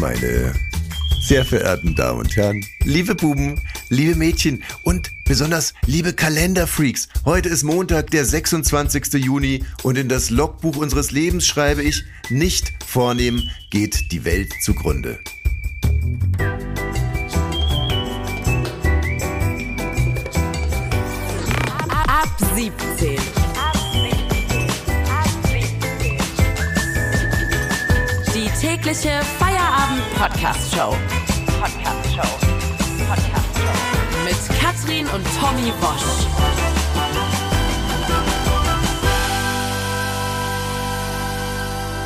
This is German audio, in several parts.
meine sehr verehrten Damen und Herren, liebe Buben, liebe Mädchen und besonders liebe Kalenderfreaks. Heute ist Montag, der 26. Juni und in das Logbuch unseres Lebens schreibe ich, nicht vornehm geht die Welt zugrunde. Ab 17. Die tägliche Feierabend-Podcast-Show. Podcast-Show. Podcast-Show. Mit Katrin und Tommy Bosch.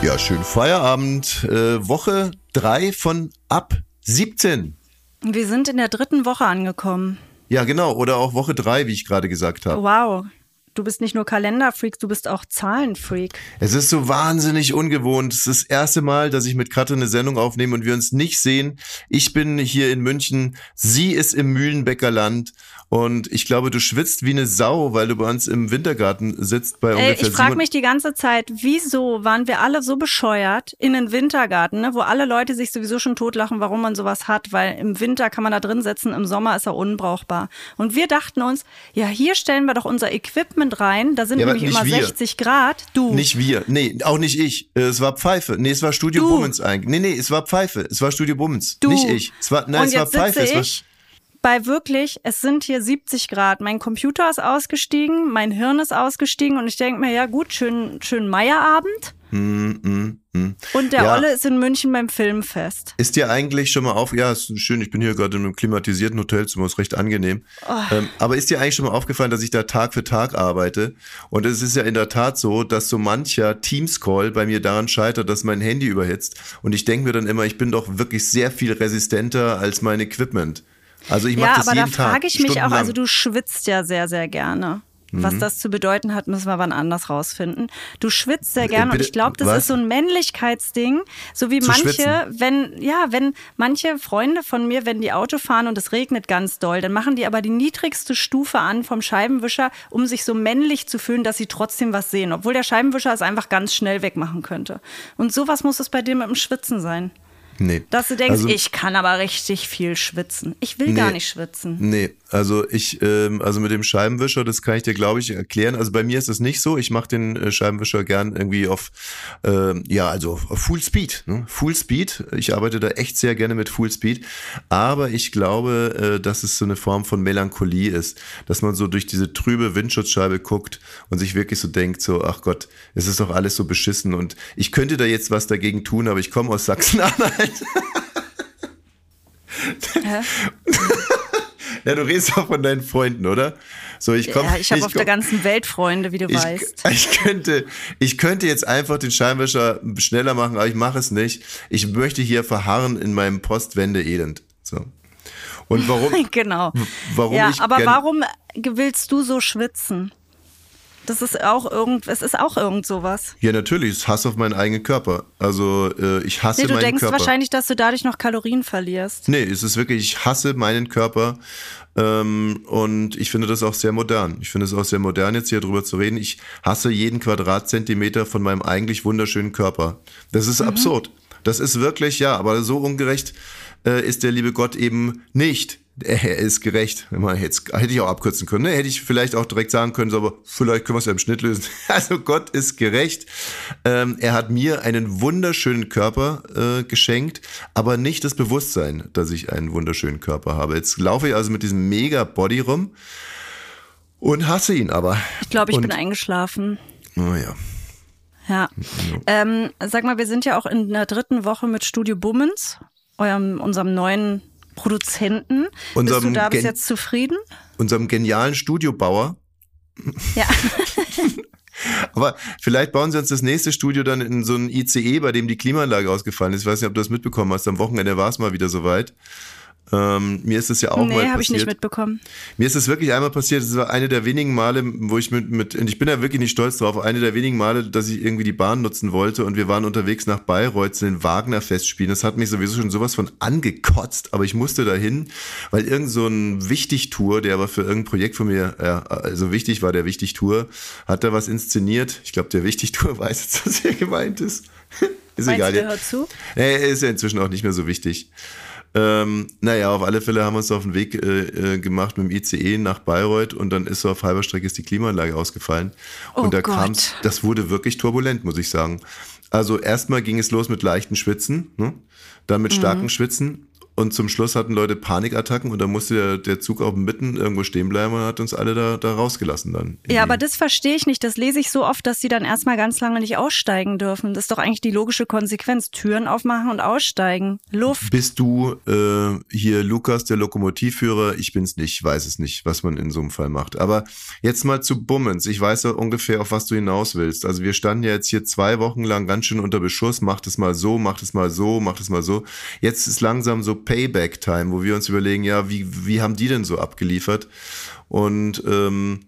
Ja, schönen Feierabend. Äh, Woche 3 von ab 17. Wir sind in der dritten Woche angekommen. Ja, genau. Oder auch Woche 3, wie ich gerade gesagt habe. Wow. Du bist nicht nur Kalenderfreak, du bist auch Zahlenfreak. Es ist so wahnsinnig ungewohnt. Es ist das erste Mal, dass ich mit Katrin eine Sendung aufnehme und wir uns nicht sehen. Ich bin hier in München, sie ist im Mühlenbecker Land und ich glaube, du schwitzt wie eine Sau, weil du bei uns im Wintergarten sitzt bei Ey, ungefähr ich frage mich die ganze Zeit, wieso waren wir alle so bescheuert in den Wintergarten, ne, wo alle Leute sich sowieso schon totlachen, warum man sowas hat, weil im Winter kann man da drin sitzen, im Sommer ist er unbrauchbar. Und wir dachten uns, ja, hier stellen wir doch unser Equipment rein, da sind Ja, nämlich immer wir. 60 Grad. Du. Nicht wir. Nee, auch nicht ich. Äh, Es war Pfeife. Nee, es war Studio Du. Bummens eigentlich. Nee, nee, es war Pfeife. Es war Studio Bummens. Du. Nicht ich. Es war, nein, Und es war Pfeife. ich bei wirklich, es sind hier 70 Grad. Mein Computer ist ausgestiegen, mein Hirn ist ausgestiegen und ich denke mir, ja gut, schön, schön Meierabend. Und der Ja. Olle ist in München beim Filmfest. Ist dir eigentlich schon mal auf, ja, ist schön, ich bin hier gerade in einem klimatisierten Hotelzimmer, ist recht angenehm. Oh. Ähm, aber ist dir eigentlich schon mal aufgefallen, dass ich da Tag für Tag arbeite? Und es ist ja in der Tat so, dass so mancher Teams-Call bei mir daran scheitert, dass mein Handy überhitzt. Und ich denke mir dann immer, ich bin doch wirklich sehr viel resistenter als mein Equipment. Also ich mache Ja, das aber da jeden Tag. frage ich mich auch, also du schwitzt ja sehr, sehr gerne. Mhm. Was das zu bedeuten hat, müssen wir wann anders rausfinden. Du schwitzt sehr gerne und ich glaube, das was? ist so ein Männlichkeitsding, so wie Zu manche, schwitzen? wenn ja, wenn manche Freunde von mir, wenn die Auto fahren und es regnet ganz doll, dann machen die aber die niedrigste Stufe an vom Scheibenwischer, um sich so männlich zu fühlen, dass sie trotzdem was sehen, obwohl der Scheibenwischer es einfach ganz schnell wegmachen könnte. Und sowas muss es bei dir mit dem Schwitzen sein. Nee. Dass du denkst, Also- ich kann aber richtig viel schwitzen. Ich will Nee. gar nicht schwitzen. Nee, also ich, ähm, also mit dem Scheibenwischer, das kann ich dir, glaube ich, erklären. Also bei mir ist es nicht so. Ich mache den äh, Scheibenwischer gern irgendwie auf, ähm, ja, also auf Full Speed. Ne? Full Speed. Ich arbeite da echt sehr gerne mit Full Speed. Aber ich glaube, äh, dass es so eine Form von Melancholie ist, dass man so durch diese trübe Windschutzscheibe guckt und sich wirklich so denkt, so, ach Gott, es ist doch alles so beschissen und ich könnte da jetzt was dagegen tun, aber ich komme aus Sachsen-Anhalt. Ja, du redest auch von deinen Freunden, oder? So, ich komm, ja, ich habe auf der komm- ganzen Welt Freunde, wie du ich, weißt. ich könnte, ich könnte jetzt einfach den Scheinwischer schneller machen, aber ich mache es nicht. Ich möchte hier verharren in meinem Postwende-Elend. So. Und warum? Genau. warum ja, aber warum willst du so schwitzen? Das ist auch irgend, es ist auch irgend sowas. Ja, natürlich, ist Hass auf meinen eigenen Körper. Also äh, ich hasse Nee, du meinen denkst Körper. wahrscheinlich, dass du dadurch noch Kalorien verlierst. Nee, es ist wirklich, ich hasse meinen Körper. Ähm, und ich finde das auch sehr modern. Ich finde es auch sehr modern, jetzt hier drüber zu reden. Ich hasse jeden Quadratzentimeter von meinem eigentlich wunderschönen Körper. Das ist absurd. Das ist wirklich, ja, aber so ungerecht äh, ist der liebe Gott eben nicht. Er ist gerecht. Wenn man jetzt hätte ich auch abkürzen können. Ne? Hätte ich vielleicht auch direkt sagen können, so, aber vielleicht können wir es ja im Schnitt lösen. Also Gott ist gerecht. Ähm, er hat mir einen wunderschönen Körper äh, geschenkt, aber nicht das Bewusstsein, dass ich einen wunderschönen Körper habe. Jetzt laufe ich also mit diesem mega Body rum und hasse ihn aber. Ich glaube, ich und, bin eingeschlafen. Oh ja. Ja. Ähm, sag mal, wir sind ja auch in der dritten Woche mit Studio Bummens, eurem, unserem neuen Produzenten. Unserem Bist du da bis Gen- jetzt zufrieden? Unserem genialen Studiobauer. Ja. Aber vielleicht bauen sie uns das nächste Studio dann in so ein ICE, bei dem die Klimaanlage ausgefallen ist. Ich weiß nicht, ob du das mitbekommen hast. Am Wochenende war es mal wieder soweit. Ähm, mir ist es ja auch mal nee, passiert. habe ich nicht mitbekommen. Mir ist es wirklich einmal passiert, es war eine der wenigen Male, wo ich mit, mit, und ich bin da wirklich nicht stolz drauf, eine der wenigen Male, dass ich irgendwie die Bahn nutzen wollte und wir waren unterwegs nach Bayreuth zu den Wagner-Festspielen. Das hat mich sowieso schon sowas von angekotzt, aber ich musste dahin, weil irgend so ein Wichtigtour, der aber für irgendein Projekt von mir, ja, also wichtig war der Wichtigtour, hat da was inszeniert. Ich glaube, der Wichtigtour weiß jetzt, was hier gemeint ist. ist Meinst egal. du, der hört zu? Nee, ist ja inzwischen auch nicht mehr so wichtig. Ähm, naja, auf alle Fälle haben wir uns auf den Weg äh, äh, gemacht mit dem ICE nach Bayreuth und dann ist so auf halber Strecke ist die Klimaanlage ausgefallen. Oh und da kam das wurde wirklich turbulent, muss ich sagen. Also erstmal ging es los mit leichten Schwitzen, ne? dann mit starken Schwitzen und zum Schluss hatten Leute Panikattacken und da musste der, der Zug auch mitten irgendwo stehen bleiben und hat uns alle da, da rausgelassen dann. Ja, aber das verstehe ich nicht. Das lese ich so oft, dass sie dann erstmal ganz lange nicht aussteigen dürfen. Das ist doch eigentlich die logische Konsequenz. Türen aufmachen und aussteigen. Luft. Bist du äh, hier Lukas, der Lokomotivführer? Ich bin's nicht, weiß es nicht, was man in so einem Fall macht. Aber jetzt mal zu Bummens. Ich weiß ja ungefähr, auf was du hinaus willst. Also wir standen ja jetzt hier zwei Wochen lang ganz schön unter Beschuss. Macht es mal so, macht es mal so, macht es mal so. Jetzt ist langsam so Payback-Time, wo wir uns überlegen, ja, wie, wie haben die denn so abgeliefert? Und ähm,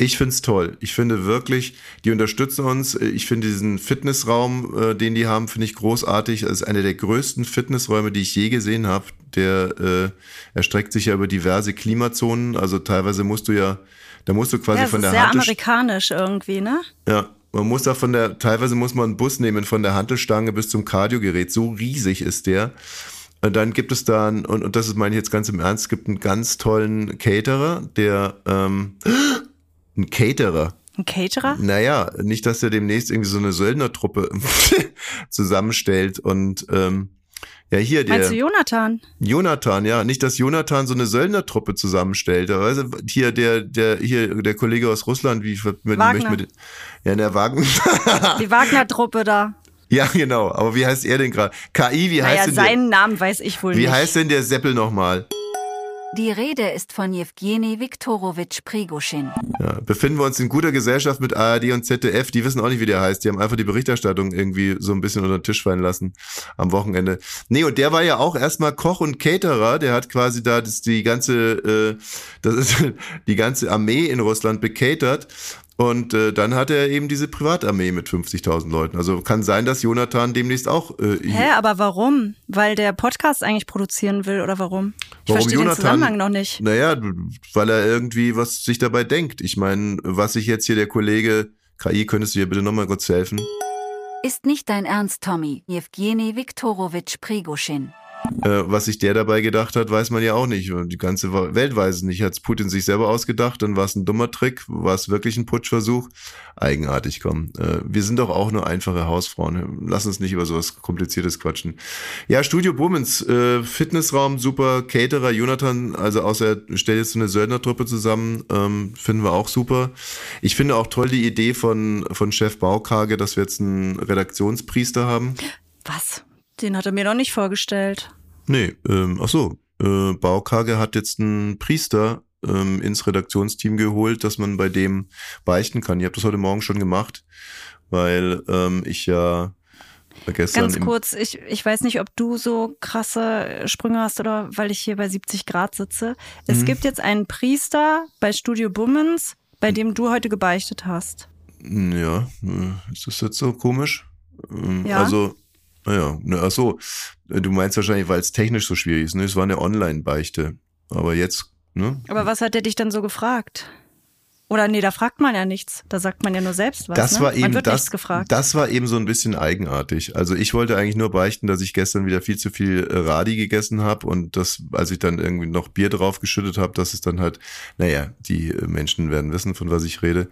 ich find's toll. Ich finde wirklich, die unterstützen uns. Ich finde diesen Fitnessraum, äh, den die haben, finde ich großartig. Das ist einer der größten Fitnessräume, die ich je gesehen habe. Der äh, erstreckt sich ja über diverse Klimazonen. Also teilweise musst du ja, da musst du quasi Ja, das von ist der sehr Hantel, amerikanisch irgendwie, ne? ja, man muss da von der, teilweise muss man einen Bus nehmen von der Hantelstange bis zum Kardiogerät. So riesig ist der. Und dann gibt es da, einen, und, und das ist meine ich jetzt ganz im Ernst, es gibt einen ganz tollen Caterer, der, ähm, ein Caterer. Ein Caterer? Naja, nicht, dass er demnächst irgendwie so eine Söldnertruppe zusammenstellt und, ähm, ja, hier, der. Meinst du Jonathan? Jonathan, ja, nicht, dass Jonathan so eine Söldnertruppe zusammenstellt. Du, hier der, der, hier der Kollege aus Russland, wie mit, Wagner. mit, ja, der Wagen. Die Wagner-Truppe da. Ja, genau. Aber wie heißt er denn gerade? KI, wie heißt Naja, denn der? seinen Namen weiß ich wohl Wie nicht. heißt denn der Seppel nochmal? Die Rede ist von Jewgeni Viktorowitsch Prigoschin. Ja, befinden wir uns in guter Gesellschaft mit ARD und ZDF. Die wissen auch nicht, wie der heißt. Die haben einfach die Berichterstattung irgendwie so ein bisschen unter den Tisch fallen lassen am Wochenende. Nee, und der war ja auch erstmal Koch und Caterer. Der hat quasi da das, die ganze, äh, das ist die ganze Armee in Russland becatert. Und äh, dann hat er eben diese Privatarmee mit 50.000 Leuten. Also kann sein, dass Jonathan demnächst auch. Äh, hier- Hä, aber warum? Weil der Podcast eigentlich produzieren will oder warum? Ich verstehe den Zusammenhang noch nicht. Naja, weil er irgendwie was sich dabei denkt. Ich meine, was sich jetzt hier der Kollege KI, könntest du dir bitte nochmal kurz helfen? Ist nicht dein Ernst, Tommy. Jewgeni Viktorowitsch Prigoschin. Äh, was sich der dabei gedacht hat, weiß man ja auch nicht. Die ganze Welt weiß es nicht. Hat Putin sich selber ausgedacht, dann war es ein dummer Trick, war es wirklich ein Putschversuch? Eigenartig, komm. Äh, wir sind doch auch nur einfache Hausfrauen. Lass uns nicht über sowas Kompliziertes quatschen. Ja, Studio Bummens, äh, Fitnessraum, super, Caterer, Jonathan, also außer er stellt jetzt so eine Söldnertruppe zusammen, ähm, finden wir auch super. Ich finde auch toll die Idee von, von Chef Baukage, dass wir jetzt einen Redaktionspriester haben. Was? Den hat er mir noch nicht vorgestellt. Nee, ähm, ach so. Äh, Baukage hat jetzt einen Priester ähm, ins Redaktionsteam geholt, dass man bei dem beichten kann. Ich habe das heute Morgen schon gemacht, weil ähm, ich ja gestern Ganz kurz, ich, ich weiß nicht, ob du so krasse Sprünge hast oder weil ich hier bei 70 Grad sitze. Mhm. Es gibt jetzt einen Priester bei Studio Bummens, bei dem du heute gebeichtet hast. Ja, äh, ist das jetzt so komisch? Ähm, Ja. Also, naja, ne, ach so. Äh, Du meinst wahrscheinlich, weil es technisch so schwierig ist. Ne? Es war eine Online-Beichte. Aber jetzt, ne? Aber was hat er dich dann so gefragt? Oder nee, da fragt man ja nichts. Da sagt man ja nur selbst was. Das ne? war eben man wird das, nichts gefragt. das war eben so ein bisschen eigenartig. Also ich wollte eigentlich nur beichten, dass ich gestern wieder viel zu viel äh, Radi gegessen habe und das, als ich dann irgendwie noch Bier drauf geschüttet habe, dass es dann halt, naja, die äh, Menschen werden wissen, von was ich rede.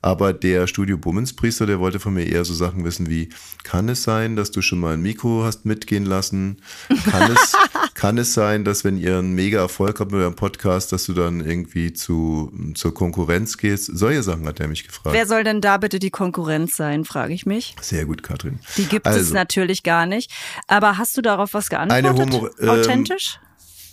Aber der Studio Bummenspriester, der wollte von mir eher so Sachen wissen wie, kann es sein, dass du schon mal ein Mikro hast mitgehen lassen? Kann es, kann es sein, dass wenn ihr einen mega Erfolg habt mit eurem Podcast, dass du dann irgendwie zu, zur Konkurrenz gehst? Solche Sachen hat er mich gefragt. Wer soll denn da bitte die Konkurrenz sein, frage ich mich. Sehr gut, Katrin. Die gibt es Also, natürlich gar nicht. Aber hast du darauf was geantwortet? Eine Humor- ähm, Authentisch?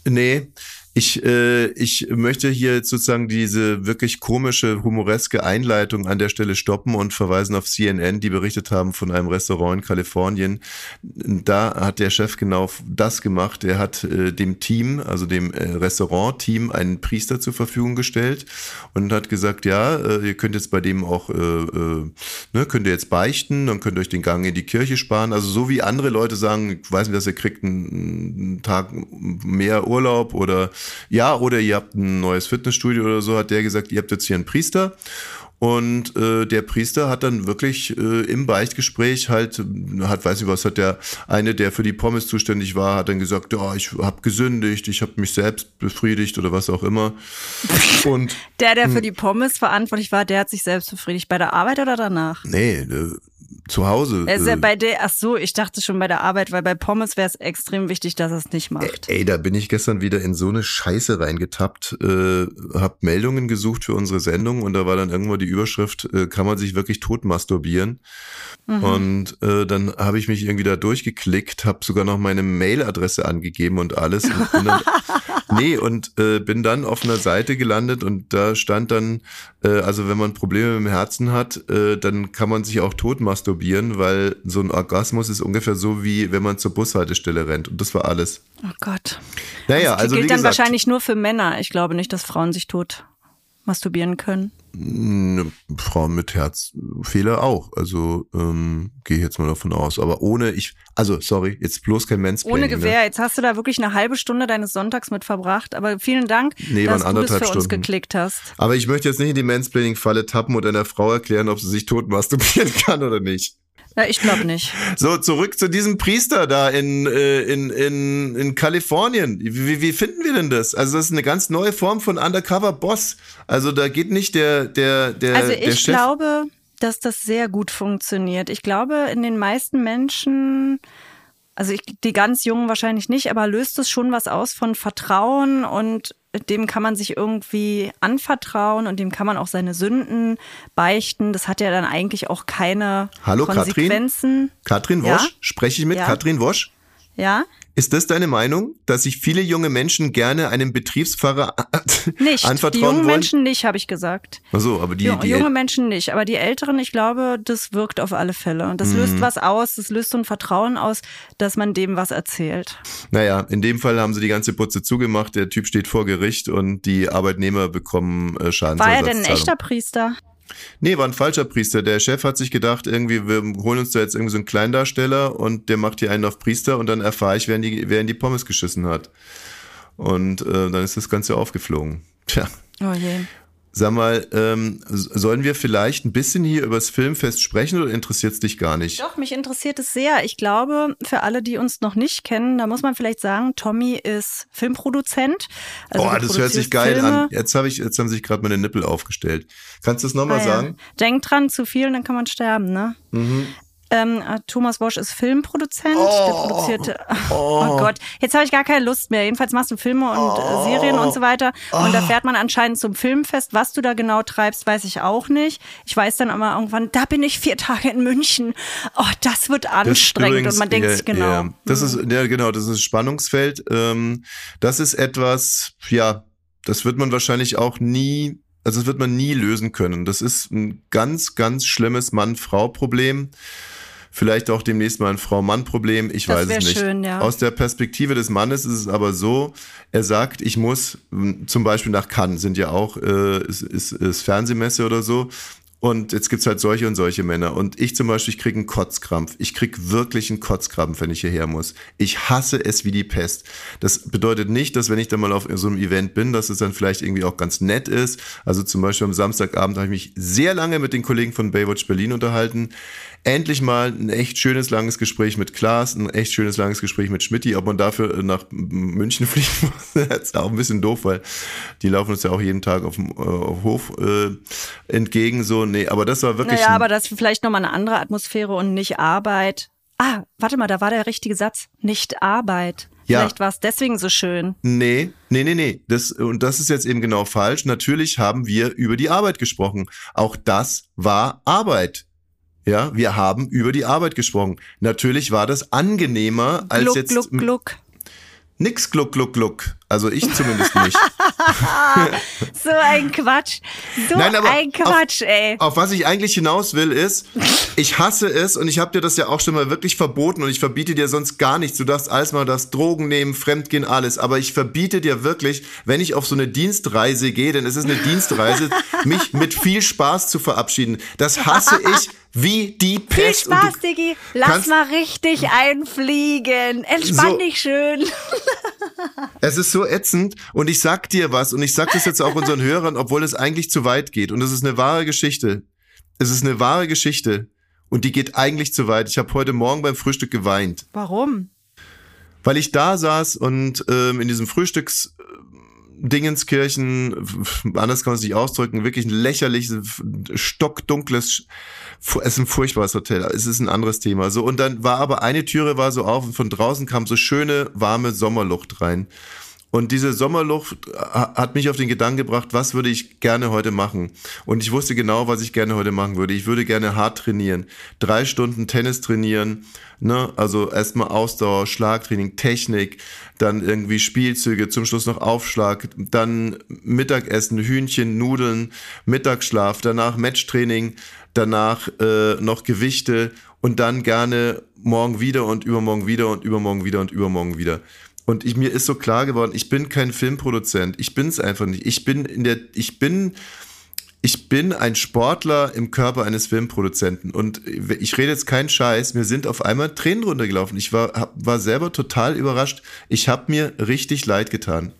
Nee, ich, äh, ich möchte hier jetzt sozusagen diese wirklich komische, humoreske Einleitung an der Stelle stoppen und verweisen auf CNN, die berichtet haben von einem Restaurant in Kalifornien. Da hat der Chef genau das gemacht. Er hat äh, dem Team, also dem äh, Restaurant-Team, einen Priester zur Verfügung gestellt und hat gesagt, ja, äh, ihr könnt jetzt bei dem auch, äh, äh, ne, könnt ihr jetzt beichten, dann könnt ihr euch den Gang in die Kirche sparen. Also so wie andere Leute sagen, ich weiß nicht, dass ihr kriegt einen, einen Tag mehr Urlaub oder ja, oder ihr habt ein neues Fitnessstudio oder so, hat der gesagt, ihr habt jetzt hier einen Priester Und äh, der Priester hat dann wirklich äh, im Beichtgespräch halt, hat, weiß ich was, hat der eine, der für die Pommes zuständig war, hat dann gesagt, ja, ich habe gesündigt, ich habe mich selbst befriedigt oder was auch immer. Und Der, der für die Pommes verantwortlich war, der hat sich selbst befriedigt. Bei der Arbeit oder danach? nee, äh, zu Hause. Ja äh, bei der, ach so, ich dachte schon bei der Arbeit, weil bei Pommes wäre es extrem wichtig, dass er es nicht macht. Ey, da bin ich gestern wieder in so eine Scheiße reingetappt, äh, hab Meldungen gesucht für unsere Sendung und da war dann irgendwo die Überschrift, äh, kann man sich wirklich tot masturbieren? Und äh, dann habe ich mich irgendwie da durchgeklickt, habe sogar noch meine Mailadresse angegeben und alles. Und bin dann, nee, und äh, bin dann auf einer Seite gelandet und da stand dann, äh, also wenn man Probleme mit dem Herzen hat, äh, dann kann man sich auch tot masturbieren, weil so ein Orgasmus ist ungefähr so wie wenn man zur Bushaltestelle rennt. Und das war alles. Oh Gott. Naja, das also gilt wie dann gesagt, wahrscheinlich nur für Männer. Ich glaube nicht, dass Frauen sich tot masturbieren können. Eine Frau mit Herzfehler auch. Also ähm, gehe ich jetzt mal davon aus. Aber ohne ich, also sorry, jetzt bloß kein Mansplaining. Ohne Ne? Gewehr. Jetzt hast du da wirklich eine halbe Stunde deines Sonntags mit verbracht. Aber vielen Dank, Nee, dass du das für anderthalb uns Stunden. geklickt hast. Aber ich möchte jetzt nicht in die Mansplaining-Falle tappen und einer Frau erklären, ob sie sich tot masturbieren kann oder nicht. Ja, ich glaube nicht. So, zurück zu diesem Priester da in, äh, in, in, in Kalifornien. Wie, wie finden wir denn das? Also, das ist eine ganz neue Form von Undercover-Boss. Also, da geht nicht der, der, der, Also der ich Chef. glaube, dass das sehr gut funktioniert. Ich glaube, in den meisten Menschen, also ich, die ganz Jungen wahrscheinlich nicht, aber löst es schon was aus von Vertrauen und dem kann man sich irgendwie anvertrauen und dem kann man auch seine Sünden beichten. Das hat ja dann eigentlich auch keine Hallo, Katrin? Konsequenzen. Katrin Ja? Wosch? Spreche ich mit Ja. Katrin Wosch? Ja? Ist das deine Meinung, dass sich viele junge Menschen gerne einem Betriebspfarrer Nicht. anvertrauen die jungen wollen? Menschen nicht, habe ich gesagt. Ach so, aber die, Ju- die junge Menschen nicht, aber die Älteren, ich glaube, das wirkt auf alle Fälle. Und das Mhm. löst was aus, das löst so ein Vertrauen aus, dass man dem was erzählt. Naja, in dem Fall haben sie die ganze Putze zugemacht. Der Typ steht vor Gericht und die Arbeitnehmer bekommen äh, Schadensersatzzahlung. War er denn ein echter Priester? Nee, war ein falscher Priester. Der Chef hat sich gedacht, irgendwie, wir holen uns da jetzt irgendwie so einen Kleindarsteller und der macht hier einen auf Priester und dann erfahre ich, wer in die, wer in die Pommes geschissen hat. Und äh, dann ist das Ganze aufgeflogen. Tja. Oh je. Sag mal, ähm, sollen wir vielleicht ein bisschen hier über das Filmfest sprechen oder interessiert es dich gar nicht? Doch, mich interessiert es sehr. Ich glaube, für alle, die uns noch nicht kennen, da muss man vielleicht sagen, Tommy ist Filmproduzent. Also Boah, du das hört sich geil Filme. an. Jetzt, hab ich, jetzt haben sich gerade meine Nippel aufgestellt. Kannst du das nochmal Ah, ja. sagen? Denk dran, zu viel, dann kann man sterben, ne? Ähm, äh, Thomas Wosch ist Filmproduzent, der produziert. Oh, Gott, jetzt habe ich gar keine Lust mehr. Jedenfalls machst du Filme und äh, Serien und so weiter. Und da fährt man anscheinend zum Filmfest. Was du da genau treibst, weiß ich auch nicht. Ich weiß dann immer irgendwann, da bin ich vier Tage in München. Oh, das wird Das anstrengend. übrigens- und man denkt ja, sich genau. Ja, das ist, ja, genau, das ist Spannungsfeld. Ähm, das ist etwas, ja, das wird man wahrscheinlich auch nie, also das wird man nie lösen können. Das ist ein ganz, ganz schlimmes Mann-Frau-Problem. Vielleicht auch demnächst mal ein Frau-Mann-Problem, ich Das weiß es nicht. schön, ja. Aus der Perspektive des Mannes ist es aber so, er sagt, ich muss zum Beispiel nach Cannes, sind ja auch, äh, ist, ist, ist Fernsehmesse oder so, und jetzt gibt's halt solche und solche Männer. Und ich zum Beispiel, ich krieg einen Kotzkrampf. Ich krieg wirklich einen Kotzkrampf, wenn ich hierher muss. Ich hasse es wie die Pest. Das bedeutet nicht, dass wenn ich dann mal auf so einem Event bin, dass es dann vielleicht irgendwie auch ganz nett ist. Also zum Beispiel am Samstagabend habe ich mich sehr lange mit den Kollegen von Baywatch Berlin unterhalten. Endlich mal ein echt schönes, langes Gespräch mit Klaas, ein echt schönes, langes Gespräch mit Schmidti. Ob man dafür nach München fliegen muss, ist auch ein bisschen doof, weil die laufen uns ja auch jeden Tag auf dem äh, auf Hof äh, entgegen. So, nee, aber das war wirklich. Naja, aber das ist vielleicht nochmal eine andere Atmosphäre und nicht Arbeit. Ah, warte mal, da war der richtige Satz. Nicht Arbeit. Ja. Vielleicht war es deswegen so schön. Nee, nee, nee, nee. Das, und das ist jetzt eben genau falsch. Natürlich haben wir über die Arbeit gesprochen. Auch das war Arbeit. Ja, wir haben über die Arbeit gesprochen. Natürlich war das angenehmer als Gluck, jetzt gluck, gluck. nix gluck, gluck, gluck. Also ich zumindest nicht. So ein Quatsch. So Nein, ein Quatsch, ey. Auf was ich eigentlich hinaus will, ist, ich hasse es und ich habe dir das ja auch schon mal wirklich verboten und ich verbiete dir sonst gar nichts. Du darfst alles mal, darfst Drogen nehmen, Fremdgehen, alles. Aber ich verbiete dir wirklich, wenn ich auf so eine Dienstreise gehe, denn es ist eine Dienstreise, mich mit viel Spaß zu verabschieden. Das hasse ich wie die Viel Pest. Und Spaß, Diggi. Lass mal richtig einfliegen. Entspann So. dich schön. Es ist so ätzend und ich sag dir was und ich sag das jetzt auch unseren Hörern, obwohl es eigentlich zu weit geht und es ist eine wahre Geschichte. Es ist eine wahre Geschichte und die geht eigentlich zu weit. Ich habe heute Morgen beim Frühstück geweint. Warum? Weil ich da saß und ähm, in diesem Frühstücks Dingenskirchen, anders kann man es nicht ausdrücken, wirklich ein lächerliches, stockdunkles, es ist ein furchtbares Hotel, es ist ein anderes Thema. So, und dann war aber eine Türe war so auf und von draußen kam so schöne, warme Sommerluft rein. Und diese Sommerluft hat mich auf den Gedanken gebracht, was würde ich gerne heute machen? Und ich wusste genau, was ich gerne heute machen würde. Ich würde gerne hart trainieren. Drei Stunden Tennis trainieren, ne? Also erstmal Ausdauer, Schlagtraining, Technik, dann irgendwie Spielzüge, zum Schluss noch Aufschlag, dann Mittagessen, Hühnchen, Nudeln, Mittagsschlaf, danach Matchtraining, danach äh, noch Gewichte und dann gerne morgen wieder und übermorgen wieder und übermorgen wieder und übermorgen wieder. Und ich, mir ist so klar geworden, ich bin kein Filmproduzent. Ich bin es einfach nicht. Ich bin in der, ich bin, ich bin ein Sportler im Körper eines Filmproduzenten. Und ich rede jetzt keinen Scheiß. Mir sind auf einmal Tränen runtergelaufen. Ich war, war selber total überrascht. Ich habe mir richtig leid getan.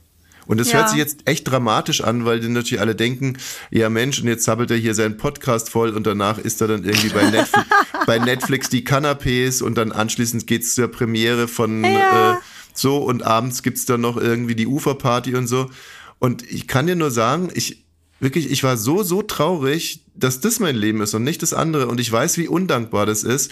Und das ja. hört sich jetzt echt dramatisch an, weil die natürlich alle denken, ja Mensch, und jetzt sabbelt er hier seinen Podcast voll und danach ist er dann irgendwie bei Netflix, bei Netflix die Canapés und dann anschließend geht's zur Premiere von ja. äh, so, und abends gibt's dann noch irgendwie die Uferparty und so. Und ich kann dir nur sagen, ich, wirklich, ich war so, so traurig, dass das mein Leben ist und nicht das andere. Und ich weiß, wie undankbar das ist.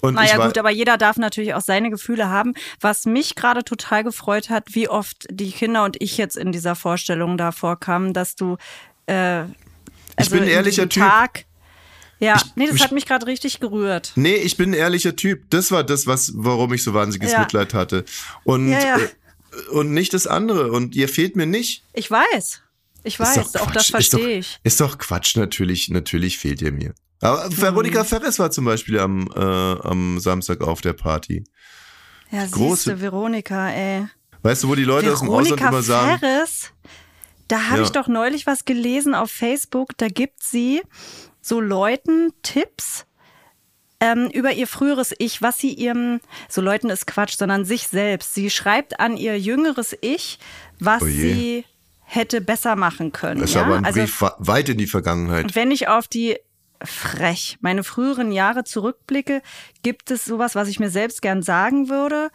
Und naja gut, aber jeder darf natürlich auch seine Gefühle haben. Was mich gerade total gefreut hat, wie oft die Kinder und ich jetzt in dieser Vorstellung da vorkamen, dass du äh, also ich bin ein ehrlicher Typ. Tag ja, ich, nee, das ich, hat mich gerade richtig gerührt. Nee, ich bin ein ehrlicher Typ. Das war das, was, warum ich so wahnsinniges ja. Mitleid hatte. Und, ja, ja. Äh, und nicht das andere. Und ihr fehlt mir nicht. Ich weiß. Ich weiß, auch das verstehe ich. Ist doch Quatsch, natürlich, natürlich fehlt ihr mir. Aber hm. Veronika Ferres war zum Beispiel am, äh, am Samstag auf der Party. Ja, Große. siehste, Veronika, ey. Weißt du, wo die Leute Veronika aus dem Ausland immer sagen. Ferres, da habe ja. ich doch neulich was gelesen auf Facebook, da gibt sie so Leuten Tipps ähm, über ihr früheres Ich, was sie ihrem, so Leuten ist Quatsch, sondern sich selbst. Sie schreibt an ihr jüngeres Ich, was oh sie hätte besser machen können. Das ist ja? aber ein also, Brief weit in die Vergangenheit. Wenn ich auf die frech. Meine früheren Jahre zurückblicke, gibt es sowas, was ich mir selbst gern sagen würde.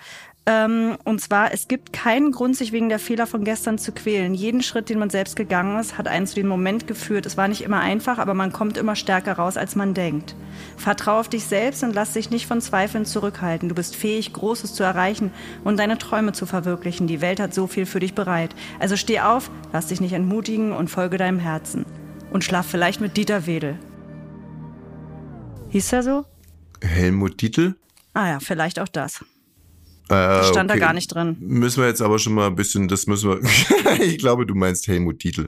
Ähm, und zwar, es gibt keinen Grund, sich wegen der Fehler von gestern zu quälen. Jeden Schritt, den man selbst gegangen ist, hat einen zu dem Moment geführt. Es war nicht immer einfach, aber man kommt immer stärker raus, als man denkt. Vertrau auf dich selbst und lass dich nicht von Zweifeln zurückhalten. Du bist fähig, Großes zu erreichen und deine Träume zu verwirklichen. Die Welt hat so viel für dich bereit. Also steh auf, lass dich nicht entmutigen und folge deinem Herzen. Und schlaf vielleicht mit Dieter Wedel. Hieß er so? Helmut Dietl? Ah ja, vielleicht auch das. Äh, stand okay. da gar nicht drin. Müssen wir jetzt aber schon mal ein bisschen, das müssen wir. ich glaube, du meinst Helmut Titel.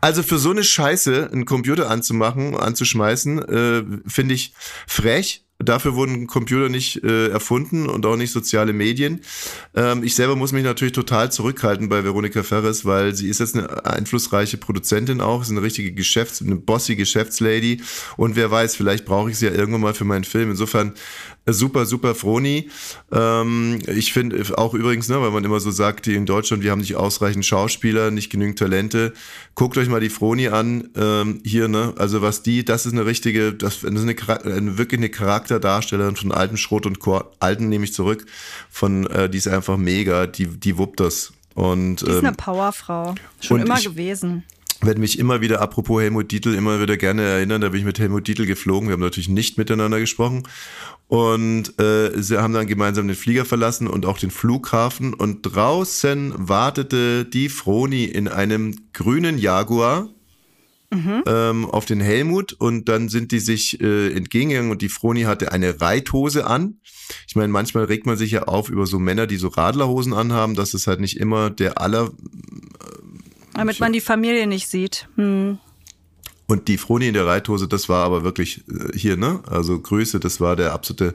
Also für so eine Scheiße einen Computer anzumachen, anzuschmeißen, äh, finde ich frech. Dafür wurden Computer nicht äh, erfunden und auch nicht soziale Medien. Ähm, ich selber muss mich natürlich total zurückhalten bei Veronika Ferres, weil sie ist jetzt eine einflussreiche Produzentin auch, ist eine richtige Geschäfts-, eine bossy Geschäftslady und wer weiß, vielleicht brauche ich sie ja irgendwann mal für meinen Film. Insofern super, super Froni. Ähm, ich finde auch übrigens, ne, weil man immer so sagt, die in Deutschland, wir haben nicht ausreichend Schauspieler, nicht genügend Talente. Guckt euch mal die Froni an, ähm, hier, ne, also was die, das ist eine richtige, das, das ist eine, eine wirklich eine Charakterdarstellerin von alten Schrot und Chor, alten nehme ich zurück, von, äh, die ist einfach mega, die, die wuppt das. Und, die ist ähm, eine Powerfrau, schon immer ich, gewesen werde mich immer wieder, apropos Helmut Dietl, immer wieder gerne erinnern, da bin ich mit Helmut Dietl geflogen. Wir haben natürlich nicht miteinander gesprochen. Und äh, sie haben dann gemeinsam den Flieger verlassen und auch den Flughafen. Und draußen wartete die Froni in einem grünen Jaguar. Mhm. Ähm, auf den Helmut und dann sind die sich äh, entgegengegangen und die Froni hatte eine Reithose an. Ich meine, manchmal regt man sich ja auf über so Männer, die so Radlerhosen anhaben, dass es halt nicht immer der aller damit man die Familie nicht sieht. Hm. Und die Froni in der Reithose, das war aber wirklich äh, hier, ne? Also Grüße, das war der absolute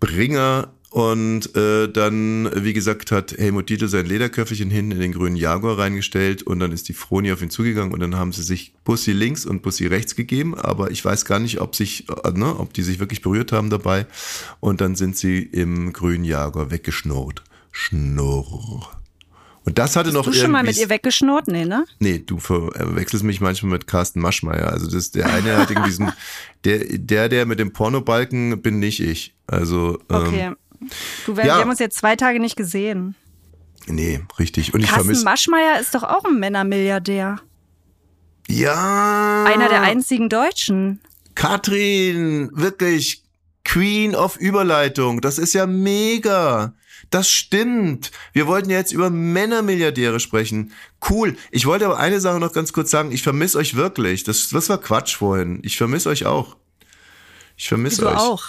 Bringer. Und äh, dann, wie gesagt, hat Helmut Dietl sein Lederköfferchen hinten in den grünen Jaguar reingestellt und dann ist die Froni auf ihn zugegangen und dann haben sie sich Bussi links und Bussi rechts gegeben, aber ich weiß gar nicht, ob sich, äh, ne, ob die sich wirklich berührt haben dabei. Und dann sind sie im grünen Jaguar weggeschnurrt. Schnurr. Und das hatte noch Du schon mal mit ihr weggeschnurrt? Nee, ne? Nee, du verwechselst mich manchmal mit Carsten Maschmeyer. Also das der eine hat irgendwie diesen, der, der, der mit dem Pornobalken bin nicht ich. Also Okay. ähm, Du, wir, ja. wir haben uns jetzt zwei Tage nicht gesehen. nee, richtig. Und ich Carsten vermisse. Maschmeyer ist doch auch ein Männermilliardär. Ja. Einer der einzigen Deutschen. Katrin, wirklich Queen of Überleitung. Das ist ja mega. Das stimmt. Wir wollten ja jetzt über Männermilliardäre sprechen. Cool. Ich wollte aber eine Sache noch ganz kurz sagen. Ich vermisse euch wirklich. Das, das war Quatsch vorhin. Ich vermisse euch auch. Ich vermisse euch. auch.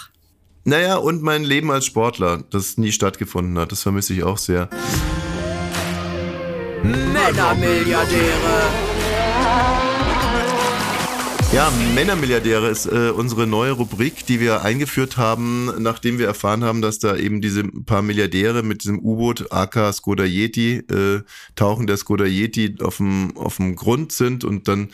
Naja, und mein Leben als Sportler, das nie stattgefunden hat. Das vermisse ich auch sehr. Männermilliardäre. Ja, Männermilliardäre ist äh, unsere neue Rubrik, die wir eingeführt haben, nachdem wir erfahren haben, dass da eben diese paar Milliardäre mit diesem U-Boot AK Skoda Yeti, äh, Tauchen der Skoda Yeti auf dem, auf dem Grund sind und dann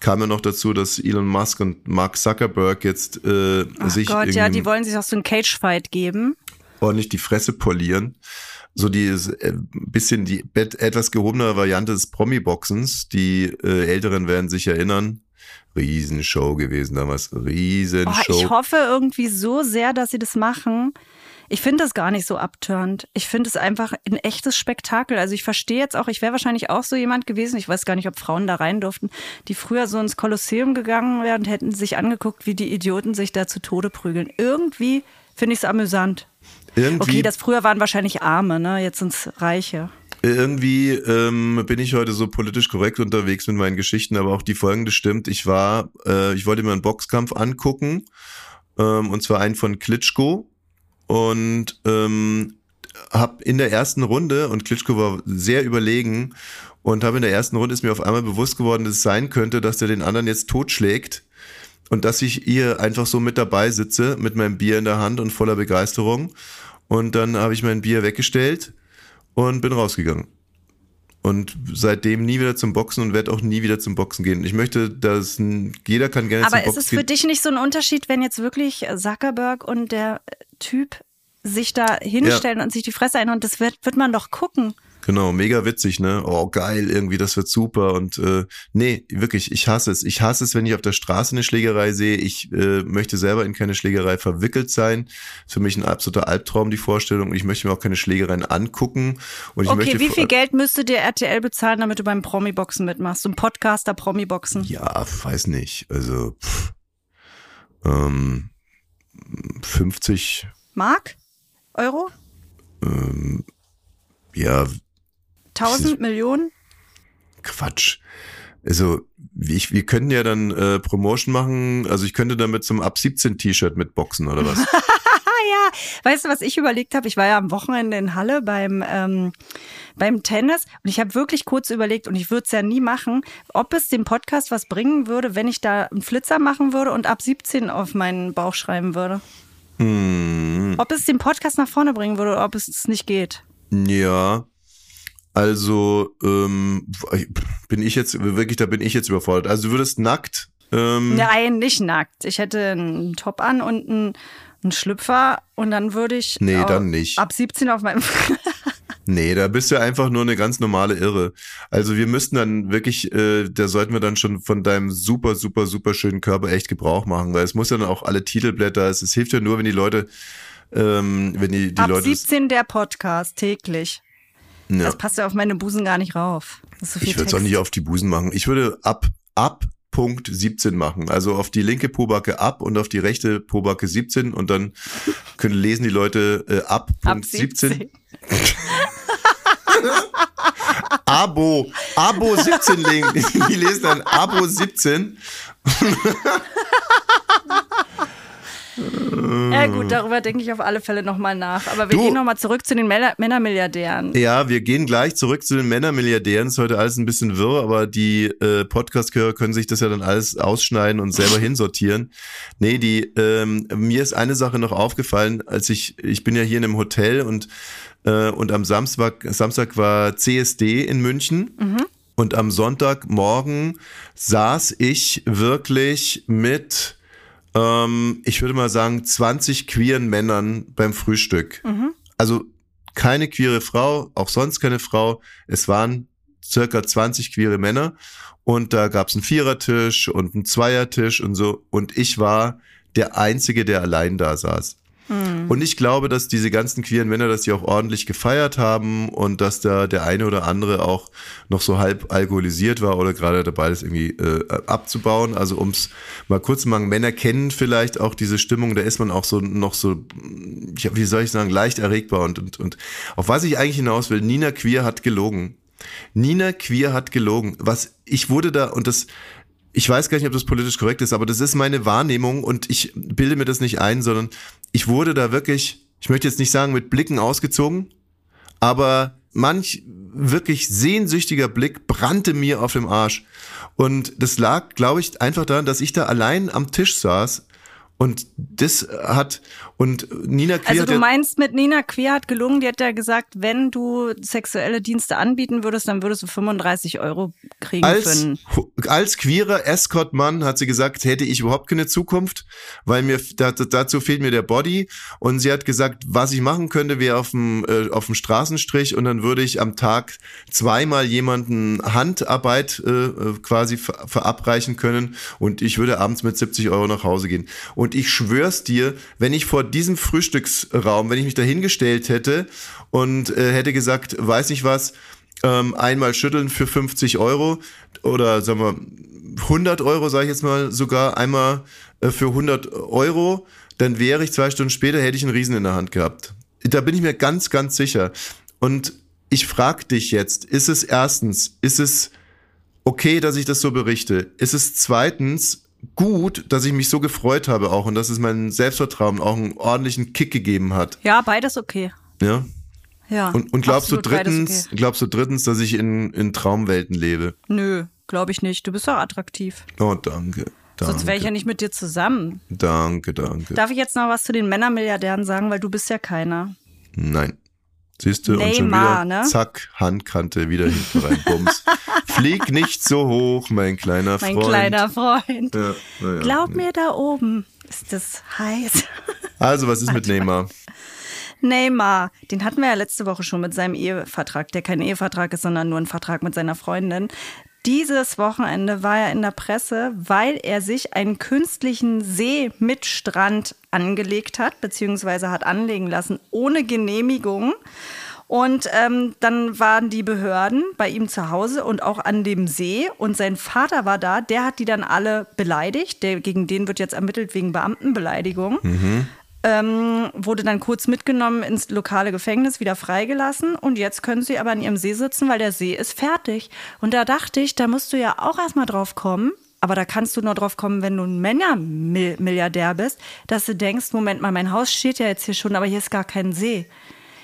kam ja noch dazu, dass Elon Musk und Mark Zuckerberg jetzt äh, Ach sich Gott, ja, die wollen sich auch so einen Cage-Fight geben. ordentlich die Fresse polieren. So die äh, bisschen die etwas gehobenere Variante des Promi-Boxens. Die äh, Älteren werden sich erinnern. Riesenshow gewesen damals. Oh, Riesenshow. ich hoffe irgendwie so sehr, dass sie das machen. Ich finde das gar nicht so abturnt. Ich finde es einfach ein echtes Spektakel. Also ich verstehe jetzt auch, ich wäre wahrscheinlich auch so jemand gewesen, ich weiß gar nicht, ob Frauen da rein durften, die früher so ins Kolosseum gegangen wären und hätten sich angeguckt, wie die Idioten sich da zu Tode prügeln. Irgendwie finde ich es amüsant. Irgendwie, Okay, das früher waren wahrscheinlich Arme, ne? Jetzt sind es Reiche. Irgendwie ähm, bin ich heute so politisch korrekt unterwegs mit meinen Geschichten, aber auch die folgende stimmt. Ich war, äh, ich wollte mir einen Boxkampf angucken, ähm, und zwar einen von Klitschko und ähm, hab in der ersten Runde und Klitschko war sehr überlegen und habe in der ersten Runde ist mir auf einmal bewusst geworden, dass es sein könnte, dass der den anderen jetzt totschlägt und dass ich hier einfach so mit dabei sitze mit meinem Bier in der Hand und voller Begeisterung und dann habe ich mein Bier weggestellt und bin rausgegangen. Und seitdem nie wieder zum Boxen und werde auch nie wieder zum Boxen gehen. Ich möchte, dass jeder kann gerne Aber zum ist Boxen es für dich nicht so ein Unterschied, wenn jetzt wirklich Zuckerberg und der Typ sich da hinstellen und sich die Fresse einhauen? Das wird, wird man doch gucken. Genau, mega witzig, ne? Oh, geil, irgendwie, das wird super. Und äh, nee, wirklich, ich hasse es. Ich hasse es, wenn ich auf der Straße eine Schlägerei sehe. Ich äh, möchte selber in keine Schlägerei verwickelt sein. Ist für mich ein absoluter Albtraum, die Vorstellung. Und ich möchte mir auch keine Schlägereien angucken. Und ich Okay, möchte wie viel Geld müsste dir RTL bezahlen, damit du beim Promi-Boxen mitmachst? So ein Podcaster Promi-Boxen. Ja, weiß nicht. Also pff, ähm, 50, Mark? Euro? ähm, ja, 1000 Millionen? Quatsch. Also, ich, wir könnten ja dann äh, Promotion machen. Also ich könnte damit zum Ab 17 T-Shirt mitboxen oder was? Weißt du, was ich überlegt habe? Ich war ja am Wochenende in Halle beim, ähm, beim Tennis und ich habe wirklich kurz überlegt, und ich würde es ja nie machen, ob es dem Podcast was bringen würde, wenn ich da einen Flitzer machen würde und ab 17 auf meinen Bauch schreiben würde. hm, Ob es den Podcast nach vorne bringen würde oder ob es nicht geht. ja. Also ähm, bin ich jetzt wirklich, da bin ich jetzt überfordert. Also du würdest nackt. Ähm, Nein, nicht nackt. Ich hätte einen Top an und einen, einen Schlüpfer und dann würde ich Nee, dann nicht. ab 17 auf meinem Nee, da bist du einfach nur eine ganz normale Irre. Also wir müssten dann wirklich, äh, da sollten wir dann schon von deinem super, super, super schönen Körper echt Gebrauch machen, weil es muss ja dann auch alle Titelblätter, es, es hilft ja nur, wenn die Leute, ähm, wenn die, die ab Leute. 17 der Podcast täglich. Ja. Das passt ja auf meine Busen gar nicht rauf. So Ich würde es auch nicht auf die Busen machen. Ich würde ab, ab Punkt 17 machen. Also auf die linke Pobacke ab und auf die rechte Pobacke 17 und dann können lesen die Leute äh, ab Ab Punkt 17. 17. Abo, Abo 17 legen. Die lesen dann Abo 17. Ja gut, darüber denke ich auf alle Fälle nochmal nach. Aber wir Du- gehen nochmal zurück zu den Männer Männermilliardären. Ja, wir gehen gleich zurück zu den Männermilliardären. Ist heute alles ein bisschen wirr, aber die äh, Podcast-Hörer können sich das ja dann alles ausschneiden und selber hinsortieren. Nee, die, ähm, mir ist eine Sache noch aufgefallen, als ich, ich bin ja hier in einem Hotel und, äh, und am Samstag, Samstag war CSD in München. Und am Sonntagmorgen saß ich wirklich mit, ähm, ich würde mal sagen, 20 queeren Männern beim Frühstück. Also keine queere Frau, auch sonst keine Frau. Es waren circa 20 queere Männer und da gab's einen Vierertisch und einen Zweiertisch und so und ich war der Einzige, der allein da saß. Hm. Und ich glaube, dass diese ganzen queeren Männer, dass die auch ordentlich gefeiert haben und dass da der eine oder andere auch noch so halb alkoholisiert war oder gerade dabei ist, irgendwie äh, abzubauen. Also ums mal kurz zu machen, Männer kennen vielleicht auch diese Stimmung, da ist man auch so noch so, wie soll ich sagen, leicht erregbar und, und, und auf was ich eigentlich hinaus will, Nina Queer hat gelogen. Nina Queer hat gelogen. Was ich wurde da und das ich weiß gar nicht, ob das politisch korrekt ist, aber das ist meine Wahrnehmung und ich bilde mir das nicht ein, sondern ich wurde da wirklich, ich möchte jetzt nicht sagen mit Blicken ausgezogen, aber manch wirklich sehnsüchtiger Blick brannte mir auf dem Arsch. Und das lag, glaube ich, einfach daran, dass ich da allein am Tisch saß und das hat, und Nina Queer Also du meinst, mit Nina Queer hat gelungen, die hat ja gesagt, wenn du sexuelle Dienste anbieten würdest, dann würdest du 35 Euro kriegen für als, als queerer Escort-Mann hat sie gesagt, hätte ich überhaupt keine Zukunft, weil mir da, dazu fehlt mir der Body. Und sie hat gesagt, was ich machen könnte, wäre auf dem, äh, auf dem Straßenstrich und dann würde ich am Tag zweimal jemanden Handarbeit äh, äh, quasi ver verabreichen können und ich würde abends mit 70 Euro nach Hause gehen. Und ich schwör's dir, wenn ich vor diesem Frühstücksraum, wenn ich mich da hingestellt hätte und äh, hätte gesagt, weiß nicht was, ähm, einmal schütteln für 50 Euro oder sagen wir 100 Euro, sage ich jetzt mal sogar, einmal äh, für 100 Euro, dann wäre ich zwei Stunden später, hätte ich einen Riesen in der Hand gehabt. Da bin ich mir ganz, ganz sicher. Und ich frage dich jetzt, ist es erstens, ist es okay, dass ich das so berichte? Ist es zweitens gut, dass ich mich so gefreut habe auch und dass es mein Selbstvertrauen auch einen ordentlichen Kick gegeben hat? Ja, beides okay. Ja. Ja. Und, und glaubst du drittens, Okay. glaubst du drittens, dass ich in, in Traumwelten lebe? Nö, glaube ich nicht. Du bist doch attraktiv. Oh, danke. Danke. Sonst wäre ich ja nicht mit dir zusammen. Danke, danke. Darf ich jetzt noch was zu den Männermilliardären sagen, weil du bist ja keiner. Nein. Siehst du, und schon wieder, ne? zack, Handkante wieder hinten rein, bums. Flieg nicht so hoch, mein kleiner Mein Freund. kleiner Freund. Ja, ja. Glaub mir, da oben ist es heiß. Also, was ist mit Neymar? Neymar, den hatten wir ja letzte Woche schon mit seinem Ehevertrag, der kein Ehevertrag ist, sondern nur ein Vertrag mit seiner Freundin. Dieses Wochenende war er in der Presse, weil er sich einen künstlichen See mit Strand angelegt hat, beziehungsweise hat anlegen lassen, ohne Genehmigung. Und ähm, dann waren die Behörden bei ihm zu Hause und auch an dem See. Und sein Vater war da, der hat die dann alle beleidigt. Der, gegen den wird jetzt ermittelt wegen Beamtenbeleidigung ähm, wurde dann kurz mitgenommen ins lokale Gefängnis, wieder freigelassen. Und jetzt können sie aber an ihrem See sitzen, weil der See ist fertig. Und da dachte ich, da musst du ja auch erstmal drauf kommen. Aber da kannst du nur drauf kommen, wenn du ein Männermilliardär bist, dass du denkst, Moment mal, mein Haus steht ja jetzt hier schon, aber hier ist gar kein See.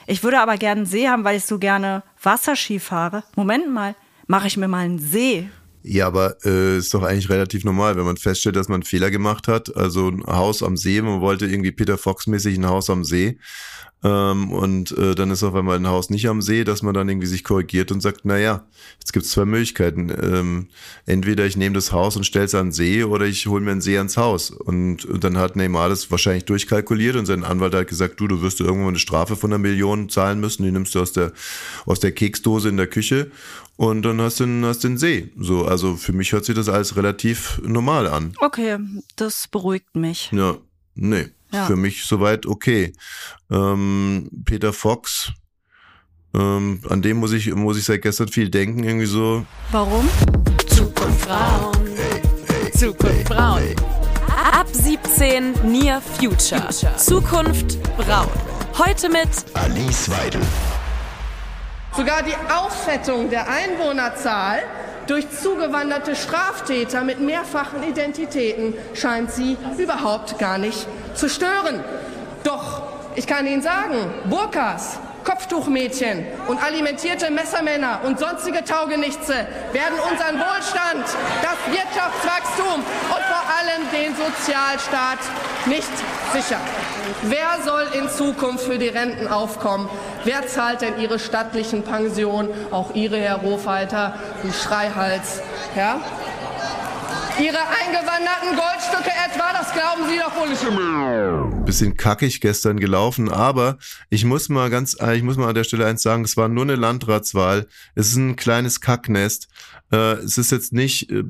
Ich würde aber gerne einen See haben, weil ich so gerne Wasserski fahre. Moment mal, mache ich mir mal einen See. Ja, aber äh, ist doch eigentlich relativ normal, wenn man feststellt, dass man einen Fehler gemacht hat. Also ein Haus am See, man wollte irgendwie Peter Fox-mäßig ein Haus am See. Ähm, und äh, dann ist auf einmal ein Haus nicht am See, dass man dann irgendwie sich korrigiert und sagt, na ja, jetzt gibt's zwei Möglichkeiten. Ähm, entweder ich nehme das Haus und stelle es an den See oder ich hole mir einen See ans Haus. Und, und dann hat Neymar das wahrscheinlich durchkalkuliert und sein Anwalt hat gesagt, du, du wirst irgendwann eine Strafe von einer Million zahlen müssen, die nimmst du aus der, aus der Keksdose in der Küche und dann hast du den, hast den See. So, also für mich hört sich das alles relativ normal an. Okay, das beruhigt mich. Ja, nee. Ja. Für mich soweit okay. Ähm, Peter Fox, ähm, an dem muss ich, muss ich seit gestern viel denken, irgendwie so. Warum? Zukunft Braun. Zukunft Braun. Ab 17 Near Future. Zukunft Braun. Heute mit Alice Weidel. Sogar die Auffettung der Einwohnerzahl durch zugewanderte Straftäter mit mehrfachen Identitäten scheint sie überhaupt gar nicht zu stören. Doch ich kann Ihnen sagen, Burkas, Kopftuchmädchen und alimentierte Messermänner und sonstige Taugenichtse werden unseren Wohlstand, das Wirtschaftswachstum und vor allem den Sozialstaat nicht sichern. Wer soll in Zukunft für die Renten aufkommen? Wer zahlt denn Ihre stattlichen Pensionen? Auch Ihre, Herr Rohfalter, du Schreihals. Ja? Ihre eingewanderten Goldstücke etwa, das glauben Sie doch wohl nicht. Bisschen kackig gestern gelaufen, aber ich muss mal ganz, äh, ich muss mal an der Stelle eins sagen, es war nur eine Landratswahl. Es ist ein kleines Kacknest. Äh, es ist jetzt nicht, äh,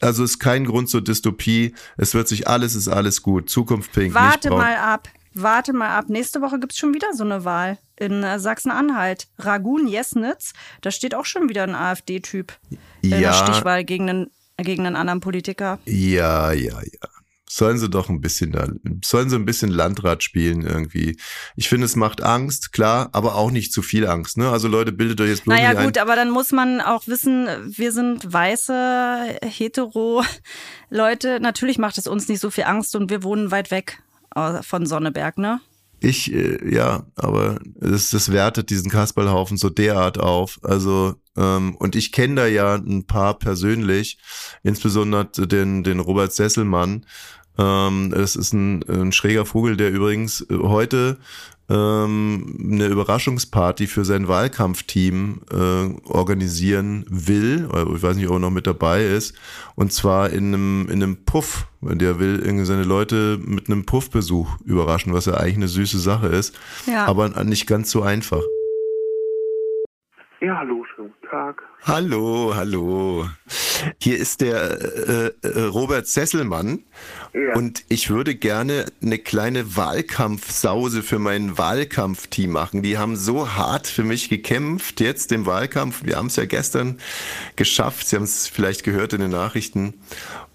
also es ist kein Grund zur Dystopie. Es wird sich alles, ist alles gut. Zukunft pink. Warte mal ab. Warte mal ab. Nächste Woche gibt's schon wieder so eine Wahl in äh, Sachsen-Anhalt. Ragun Jesnitz, da steht auch schon wieder ein AfD-Typ in der Ja, Stichwahl gegen einen, gegen einen anderen Politiker. ja, ja, ja. Sollen sie doch ein bisschen da, sollen sie ein bisschen Landrat spielen irgendwie. Ich finde, es macht Angst, klar, aber auch nicht zu viel Angst, ne? Also Leute, bildet euch jetzt bloß Naja gut, ein. aber dann muss man auch wissen, wir sind weiße, hetero Leute. Natürlich macht es uns nicht so viel Angst und wir wohnen weit weg äh, von Sonneberg, ne? Ich, äh, ja, aber das, das wertet diesen Kasperlhaufen so derart auf. Also, ähm, und ich kenne da ja ein paar persönlich, insbesondere den, den Robert Sesselmann. Ähm, das ist ein, ein schräger Vogel, der übrigens äh, heute ähm, eine Überraschungsparty für sein Wahlkampfteam äh, organisieren will, oder ich weiß nicht, ob er noch mit dabei ist, und zwar in einem, in einem Puff. Der will irgendwie seine Leute mit einem Puffbesuch überraschen, was ja eigentlich eine süße Sache ist, Ja. aber nicht ganz so einfach. Ja, hallo, schönen guten Tag. Hallo, hallo. Hier ist der äh, äh, Robert Sesselmann Ja. und ich würde gerne eine kleine Wahlkampfsause für mein Wahlkampfteam machen. Die haben so hart für mich gekämpft jetzt im Wahlkampf. Wir haben es ja gestern geschafft. Sie haben es vielleicht gehört in den Nachrichten.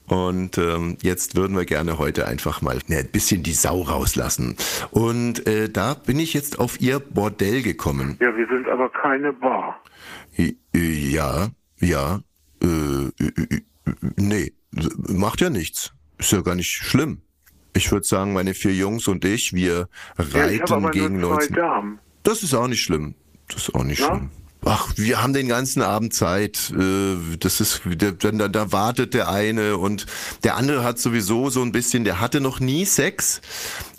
Und ähm, jetzt würden wir gerne heute einfach mal ne, ein bisschen die Sau rauslassen. Und äh, da bin ich jetzt auf Ihr Bordell gekommen. Ja, wir sind aber keine Bar. Äh, Ja, ja, äh, äh, äh, nee, macht ja nichts. Ist ja gar nicht schlimm. Ich würde sagen, meine vier Jungs und ich, wir Ja, ich reiten gegen nur zwei 19. Damen. Das ist auch nicht schlimm. Das ist auch nicht Ja? schlimm. Ach, wir haben den ganzen Abend Zeit. Äh, Das ist, da, da, da wartet der eine und der andere hat sowieso so ein bisschen, der hatte noch nie Sex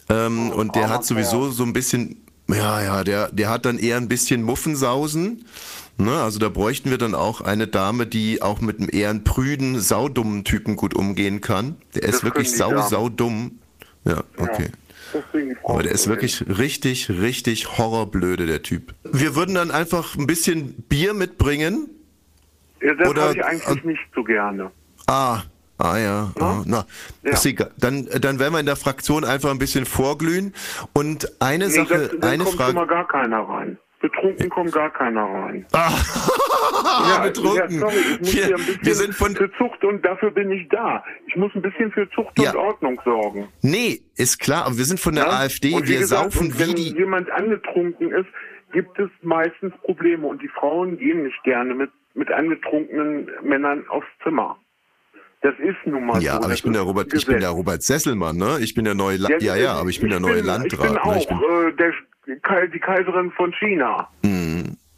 ähm, und der hat sowieso so ein bisschen, ja, ja, der, der hat dann eher ein bisschen Muffensausen. Ne, also da bräuchten wir dann auch eine Dame, die auch mit einem eher prüden, saudummen Typen gut umgehen kann. Der ist Das wirklich können die sau, Damen. saudumm. Ja, okay. Frau Aber der ist wirklich richtig, richtig horrorblöde, der Typ. Wir würden dann einfach ein bisschen Bier mitbringen. Ja, das oder- ich eigentlich nicht so gerne. Ah, ah ja. Ah, na, Ja. ist egal. Dann, dann werden wir in der Fraktion einfach ein bisschen vorglühen. Und eine Nee, Sache, das, dann eine kommt schon mal Frage. gar keiner rein. Betrunken kommt gar keiner rein. Ah, betrunken. Ja, sorry, ich muss wir, hier ein bisschen wir sind von. für Zucht und dafür bin ich da. Ich muss ein bisschen für Zucht Ja. und Ordnung sorgen. Nee, ist klar, aber wir sind von der Ja? AfD. und Wir gesagt, saufen und wie wenn die. jemand angetrunken ist, gibt es meistens Probleme und die Frauen gehen nicht gerne mit, mit angetrunkenen Männern aufs Zimmer. Das ist nun mal so. Ja, aber das ich bin der Robert, ich bin der Robert Sesselmann, ne? Ich bin der neue, La ja, ja, aber ich bin der neue Landrat. Ich bin ne? auch Ich bin, äh, der, die Kaiserin von China.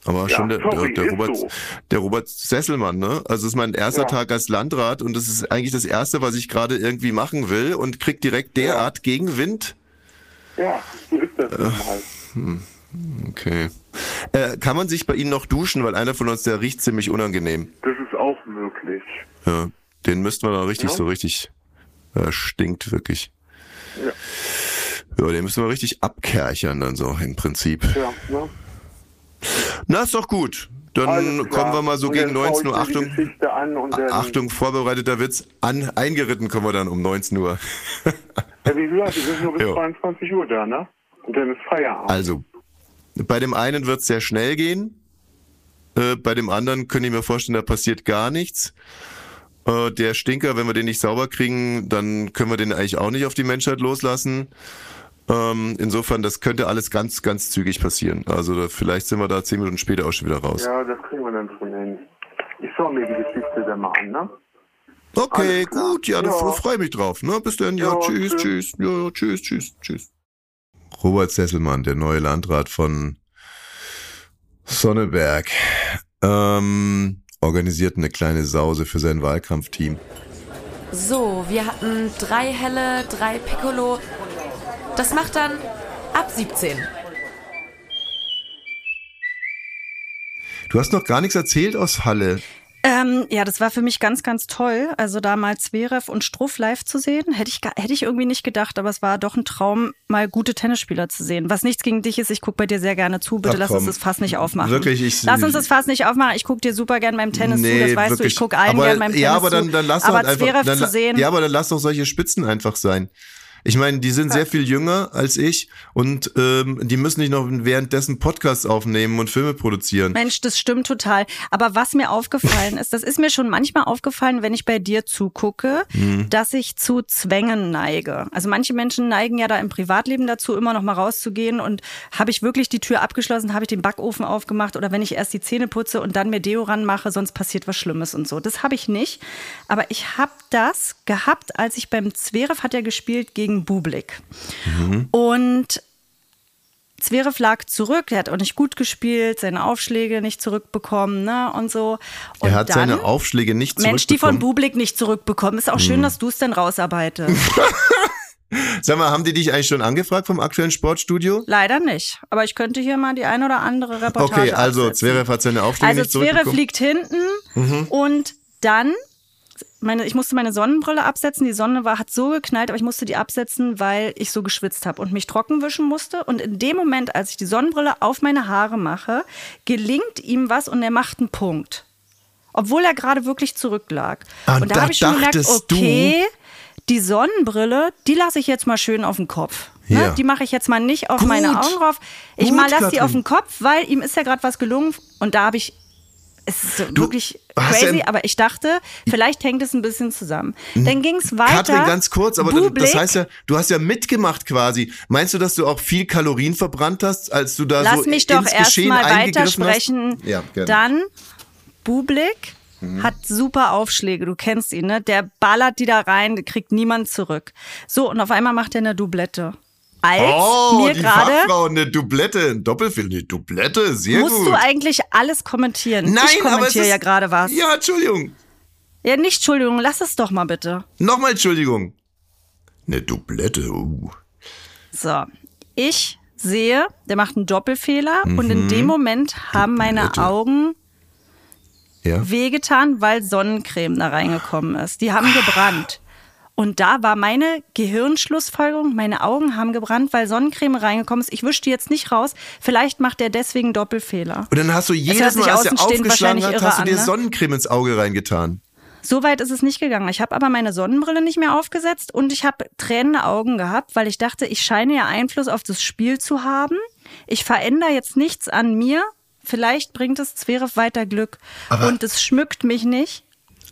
Aber Ja, schon der, sorry, der, der, Robert, so. der Robert Sesselmann, ne? Also es ist mein erster Ja. Tag als Landrat und das ist eigentlich das erste, was ich gerade irgendwie machen will und krieg direkt derart Gegenwind. Ja, so ist das Äh. Okay. Äh, kann man sich bei Ihnen noch duschen, weil einer von uns, der riecht ziemlich unangenehm. Das ist auch möglich. Ja. Den müssten wir da richtig Ja. so richtig. Er stinkt wirklich. Ja. Ja, den müssen wir richtig abkerchern dann so im Prinzip. Ja, ne? Na, ist doch gut. Dann Alles kommen wir mal so gegen dann schaue 19 Uhr. Achtung. Achtung, vorbereiteter Witz. An, eingeritten kommen wir dann um 19 Uhr. Ja, wie gesagt, wir sind nur bis Ja. 22 Uhr da, ne? Und dann ist Feierabend. Also, bei dem einen wird es sehr schnell gehen. Äh, bei dem anderen könnte ich mir vorstellen, da passiert gar nichts. Äh, der Stinker, wenn wir den nicht sauber kriegen, dann können wir den eigentlich auch nicht auf die Menschheit loslassen. Ähm, insofern, das könnte alles ganz, ganz zügig passieren. Also da, vielleicht sind wir da zehn Minuten später auch schon wieder raus. Ja, das kriegen wir dann schon hin. Ich schaue mir die Geschichte dann mal an, ne? Okay, gut, ja, da Ja. freue mich drauf. Ne? Bis dann, ja, Ja, tschüss, tschüss. tschüss, ja, ja, tschüss, tschüss, tschüss. Robert Sesselmann, der neue Landrat von Sonneberg, ähm, organisiert eine kleine Sause für sein Wahlkampfteam. So, wir hatten drei helle, drei Piccolo. Das macht dann ab 17. Du hast noch gar nichts erzählt aus Halle. Ähm, ja, das war für mich ganz, ganz toll. Also da mal Zverev und Struff live zu sehen, hätte ich, hätte ich irgendwie nicht gedacht, aber es war doch ein Traum, mal gute Tennisspieler zu sehen. Was nichts gegen dich ist, ich gucke bei dir sehr gerne zu. Bitte Ach, lass komm. uns das Fass nicht aufmachen. Wirklich, ich- lass uns das Fass nicht aufmachen. Ich gucke dir super gern beim Tennis zu, das weißt du. Ich gucke allen aber, gern beim Tennis Ja, aber dann, zu. dann lass aber halt einfach. Zverev Dann, zu sehen. Ja, aber dann lass doch solche Spitzen einfach sein. Ich meine, die sind sehr viel jünger als ich und ähm, die müssen nicht noch währenddessen Podcasts aufnehmen und Filme produzieren. Mensch, das stimmt total. Aber was mir aufgefallen ist, das ist mir schon manchmal aufgefallen, wenn ich bei dir zugucke, Mhm. dass ich zu Zwängen neige. Also manche Menschen neigen ja da im Privatleben dazu, immer noch mal rauszugehen und habe ich wirklich die Tür abgeschlossen, habe ich den Backofen aufgemacht oder wenn ich erst die Zähne putze und dann mir Deo ranmache, sonst passiert was Schlimmes und so. Das habe ich nicht. Aber ich habe das gehabt, als ich beim Zverev hat er gespielt gegen Bublik. Und Zverev lag zurück, er hat auch nicht gut gespielt, seine Aufschläge nicht zurückbekommen, ne, und so. Und er hat dann, seine Aufschläge nicht Mensch, die von zurückbekommen. Mhm. Bublik nicht zurückbekommen. Ist auch schön, dass du es dann rausarbeitest. Sag mal, haben die dich eigentlich schon angefragt vom aktuellen Sportstudio? Leider nicht. Aber ich könnte hier mal die ein oder andere Reportage Okay, also absetzen. Zverev hat seine Aufschläge Also nicht Zverev zurückbekommen. Mhm. liegt hinten und dann meine, ich musste meine Sonnenbrille absetzen. Die Sonne war, hat so geknallt, aber ich musste die absetzen, weil ich so geschwitzt habe und mich trocken wischen musste. Und in dem Moment, als ich die Sonnenbrille auf meine Haare mache, gelingt ihm was und er macht einen Punkt. Obwohl er gerade wirklich zurücklag. Ah, und da da habe ich schon gemerkt, okay, die Sonnenbrille, die lasse ich jetzt mal schön auf den Kopf. Ne? Ja. Die mache ich jetzt mal nicht auf Gut. meine Augen drauf. Ich Gut, mal lasse die auf den Kopf, weil ihm ist ja gerade was gelungen. Und da habe ich es ist Du wirklich crazy, ja- aber ich dachte, vielleicht hängt es ein bisschen zusammen. Dann ging es weiter. Katrin, ganz kurz, aber das, Bublik, das heißt ja, du hast ja mitgemacht quasi. Meinst du, dass du auch viel Kalorien verbrannt hast, als du da lass so mich doch erstmal weitersprechen. Ja, gerne. Mhm. Dann Bublik hat super Aufschläge, du kennst ihn, ne? Der ballert die da rein, kriegt niemand zurück. So, und auf einmal macht er eine Doublette. Als oh, mir die gerade Fachfrau, eine Doublette, ein Doppelfilm, eine Doublette, sehr musst gut. du eigentlich alles kommentieren. Nein, ich kommentiere ja gerade was. Ja, Entschuldigung. Ja, nicht Entschuldigung, lass es doch mal bitte. Nochmal Entschuldigung. Eine Doublette, uh. So, ich sehe, der macht einen Doppelfehler und Mhm. in dem Moment haben meine. Augen Ja. wehgetan, weil Sonnencreme da reingekommen ist. Die haben gebrannt. Und da war meine Gehirnschlussfolgerung, meine Augen haben gebrannt, weil Sonnencreme reingekommen ist. Ich wische die jetzt nicht raus. Vielleicht macht der deswegen Doppelfehler. Und dann hast du jedes Mal, als er aufgeschlagen hat, hast du dir an, ne? Sonnencreme ins Auge reingetan. So weit ist es nicht gegangen. Ich habe aber meine Sonnenbrille nicht mehr aufgesetzt und ich habe tränende Augen gehabt, weil ich dachte, ich scheine ja Einfluss auf das Spiel zu haben. Ich verändere jetzt nichts an mir. Vielleicht bringt es Zverev weiter Glück. Aber- und es schmückt mich nicht.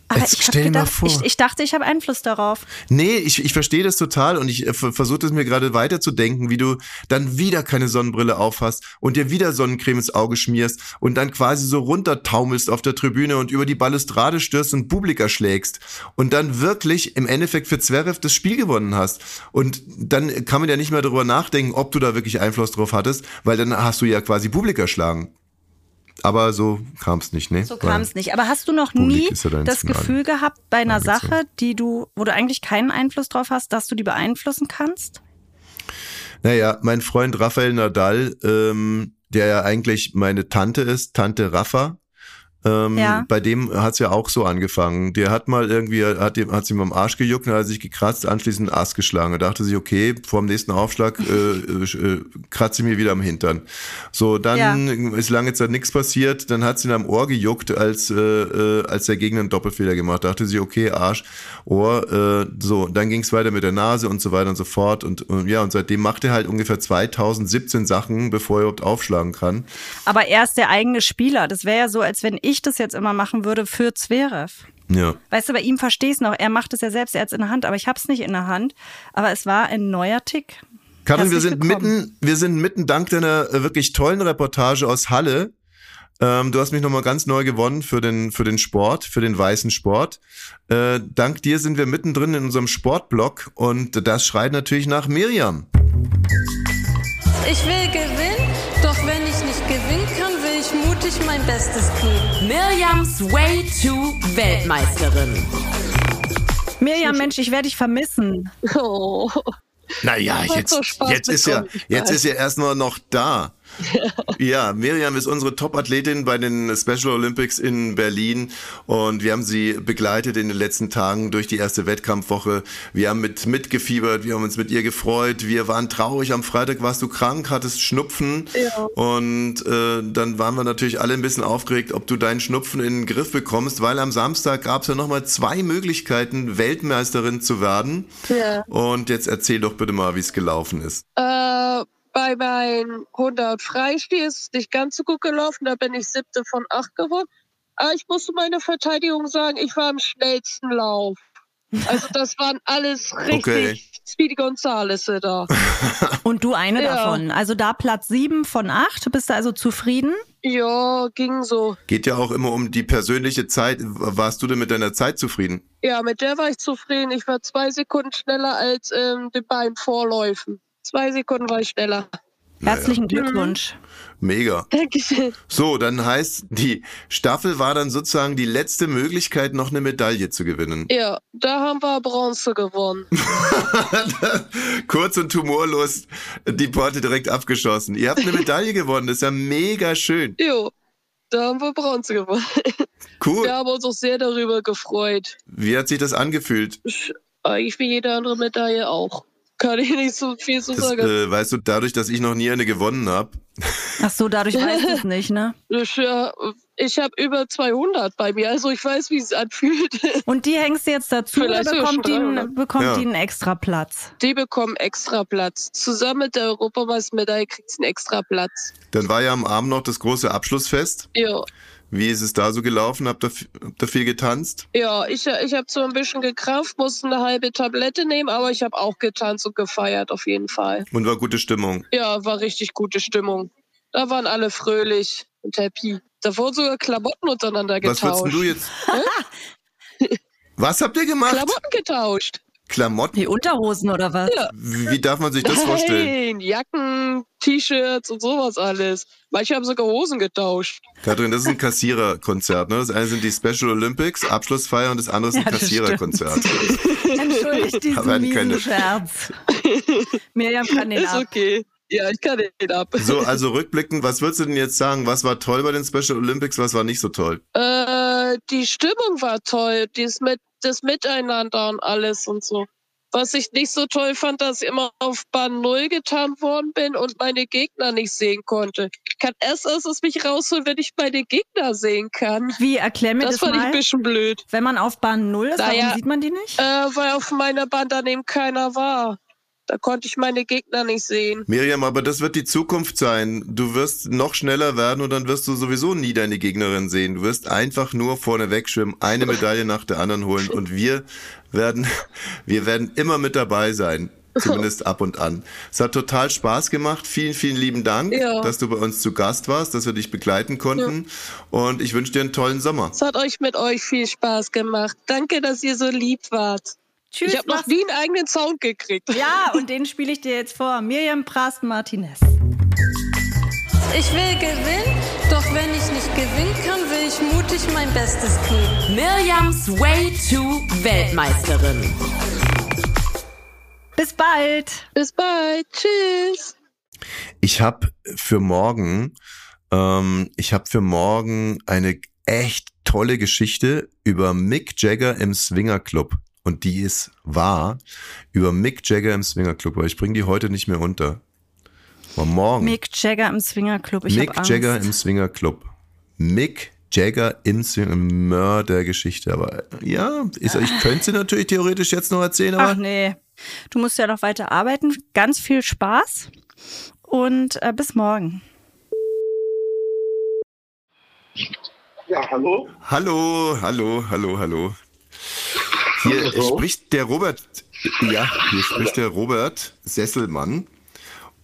Aber Jetzt ich, stell dir mal gedacht, vor. ich, ich dachte, ich habe Einfluss darauf. Nee, ich, ich verstehe das total und ich äh, versuche es mir gerade weiterzudenken, wie du dann wieder keine Sonnenbrille aufhast und dir wieder Sonnencreme ins Auge schmierst und dann quasi so runtertaumelst auf der Tribüne und über die Balustrade stürzt und Publik erschlägst und dann wirklich im Endeffekt für Zverev das Spiel gewonnen hast. Und dann kann man ja nicht mehr darüber nachdenken, ob du da wirklich Einfluss drauf hattest, weil dann hast du ja quasi Publik erschlagen. Aber so kam es nicht, ne? So kam es nicht. Aber hast du noch nie ja das Gefühl gehabt bei einer. Sache, die du, wo du eigentlich keinen Einfluss drauf hast, dass du die beeinflussen kannst? Naja, mein Freund Rafael Nadal, ähm, der ja eigentlich meine Tante ist, Tante Rafa, ähm, Ja. bei dem hat's ja auch so angefangen. Der hat mal irgendwie, hat ihm, hat's ihm am Arsch gejuckt und hat sich gekratzt, anschließend einen Ast geschlagen. Er dachte sich, okay, vor dem nächsten Aufschlag äh, äh, kratze ich mir wieder am Hintern. So, dann Ja. ist lange Zeit nichts passiert, dann hat's ihn am Ohr gejuckt, als, äh, äh, als er gegen einen Doppelfehler gemacht. Dachte sie, okay, Arsch, Ohr, äh, so, dann ging's weiter mit der Nase und so weiter und so fort. Und, und ja, und seitdem macht er halt ungefähr 2017 Sachen, bevor er überhaupt aufschlagen kann. Aber er ist der eigene Spieler. Das wäre ja so, als wenn ich das jetzt immer machen würde für Zverev. Ja. Weißt du, bei ihm verstehe ich noch. Er macht es ja selbst, er hat es in der Hand, aber ich habe es nicht in der Hand. Aber es war ein neuer Tick. Karin, wir sind willkommen. mitten, wir sind mitten dank deiner äh, wirklich tollen Reportage aus Halle. Ähm, du hast mich nochmal ganz neu gewonnen für den, für den Sport, für den weißen Sport. Äh, dank dir sind wir mittendrin in unserem Sportblock und das schreit natürlich nach Miriam. Ich will gewinnen, doch wenn ich nicht gewinnen kann, ich mutig mein Bestes geben. Miriams Way to Weltmeisterin. Miriam, Mensch, ich werde dich vermissen. Oh. Naja, jetzt, so Spaß jetzt ist ja, jetzt ist ja erstmal noch da. Ja, Miriam ist unsere Top-Athletin bei den Special Olympics in Berlin und wir haben sie begleitet in den letzten Tagen durch die erste Wettkampfwoche. Wir haben mit mitgefiebert, wir haben uns mit ihr gefreut, wir waren traurig. Am Freitag warst du krank, hattest Schnupfen Ja. und äh, dann waren wir natürlich alle ein bisschen aufgeregt, ob du deinen Schnupfen in den Griff bekommst, weil am Samstag gab es ja nochmal zwei Möglichkeiten, Weltmeisterin zu werden. Ja. Und jetzt erzähl doch bitte mal, wie es gelaufen ist. Äh, bei meinen 100 Freistil ist es nicht ganz so gut gelaufen. Da bin ich siebte von acht geworden. Aber ich musste meine Verteidigung sagen, ich war im schnellsten Lauf. Also das waren alles richtig Okay. Speedy Gonzales da. Und du eine Ja. davon. Also da Platz sieben von acht. Bist du also zufrieden? Ja, ging so. Geht ja auch immer um die persönliche Zeit. Warst du denn mit deiner Zeit zufrieden? Ja, mit der war ich zufrieden. Ich war zwei Sekunden schneller als ähm, den beiden Vorläufen. Zwei Sekunden war ich schneller. Herzlichen Glückwunsch. Mega. Dankeschön. So, dann heißt, die Staffel war dann sozusagen die letzte Möglichkeit, noch eine Medaille zu gewinnen. Ja, da haben wir Bronze gewonnen. Kurz und humorlos die Porte direkt abgeschossen. Ihr habt eine Medaille gewonnen, das ist ja mega schön. Jo, da haben wir Bronze gewonnen. Cool. Wir haben uns auch sehr darüber gefreut. Wie hat sich das angefühlt? Ich- Eigentlich wie jede andere Medaille auch. Kann ich nicht so viel zu Das, sagen. äh, weißt du, dadurch, dass ich noch nie eine gewonnen habe. Ach so, dadurch weißt du es nicht, ne? Ich, ja, ich habe über 200 bei mir, also ich weiß, wie es anfühlt. Und die hängst du jetzt dazu oder Vielleicht sogar bekommt die, einen, 300. bekommt Ja. die einen extra Platz? Die bekommen extra Platz. Zusammen mit der Europameistermedaille kriegt sie einen extra Platz. Dann war ja am Abend noch das große Abschlussfest. Ja, Wie ist es da so gelaufen? Habt ihr, habt ihr viel getanzt? ja ich, ich habe so ein bisschen gekrampft, musste eine halbe Tablette nehmen, aber ich habe auch getanzt und gefeiert, auf jeden Fall. Und war gute Stimmung. Ja, war richtig gute Stimmung. Da waren alle fröhlich und happy. Da wurden sogar Klamotten untereinander Was getauscht. würdest du jetzt? Was habt ihr gemacht? Klamotten getauscht. Klamotten? Die Unterhosen oder was? Wie wie darf man sich das vorstellen? Nein, Jacken, T-Shirts und sowas alles. Manche haben sogar Hosen getauscht. Katrin, das ist ein Kassiererkonzert. Ne? Das eine sind die Special Olympics, Abschlussfeier und das andere ist ein Ja, Kassiererkonzert. Entschuldigt diesen Aber miesen Scherz. Miriam kann den Ist ab. okay. Ja, ich kann den ab. So, also rückblickend, was würdest du denn jetzt sagen? Was war toll bei den Special Olympics, was war nicht so toll? Äh, die Stimmung war toll. Dies mit, das Miteinander und alles und so. Was ich nicht so toll fand, dass ich immer auf Bahn 0 getan worden bin und meine Gegner nicht sehen konnte. Ich kann erst aus es mich rausholen, wenn ich meine Gegner sehen kann. Wie, erklär mir Das das, fand ich ein mal. bisschen blöd. Wenn man auf Bahn 0 ist, Naja, warum sieht man die nicht? Äh, weil auf meiner Bahn daneben keiner war. Da konnte ich meine Gegner nicht sehen. Miriam, aber das wird die Zukunft sein. Du wirst noch schneller werden und dann wirst du sowieso nie deine Gegnerin sehen. Du wirst einfach nur vorne wegschwimmen, eine Medaille nach der anderen holen und wir werden, wir werden immer mit dabei sein. Zumindest ab und an. Es hat total Spaß gemacht. Vielen, vielen lieben Dank, Ja. dass du bei uns zu Gast warst, dass wir dich begleiten konnten. Und ich wünsche dir einen tollen Sommer. Es hat euch mit euch viel Spaß gemacht. Danke, dass ihr so lieb wart. Tschüss. ich habe noch nie einen eigenen Sound gekriegt. Ja, und den spiele ich dir jetzt vor. Miriam Prast-Martinez. Ich will gewinnen, doch wenn ich nicht gewinnen kann, will ich mutig mein Bestes geben. Mirjams Way to Weltmeisterin. Bis bald. Bis bald. Tschüss. Ich habe für morgen, ähm, ich habe für morgen eine echt tolle Geschichte über Mick Jagger im Swinger Club. Und die ist wahr über Mick Jagger im Swinger Club, aber ich bringe die heute nicht mehr unter. Aber morgen. Mick Jagger im Swingerclub. Ich Mick hab Angst. Jagger im Swinger Club. Mick Jagger im Swinger Mördergeschichte. Aber ja, ist, ich könnte sie natürlich theoretisch jetzt noch erzählen, aber Ach nee. Du musst ja noch weiter arbeiten. Ganz viel Spaß und äh, bis morgen. Ja, hallo? Hallo, hallo, hallo, hallo. Hier spricht der Robert, ja, hier spricht der Robert Sesselmann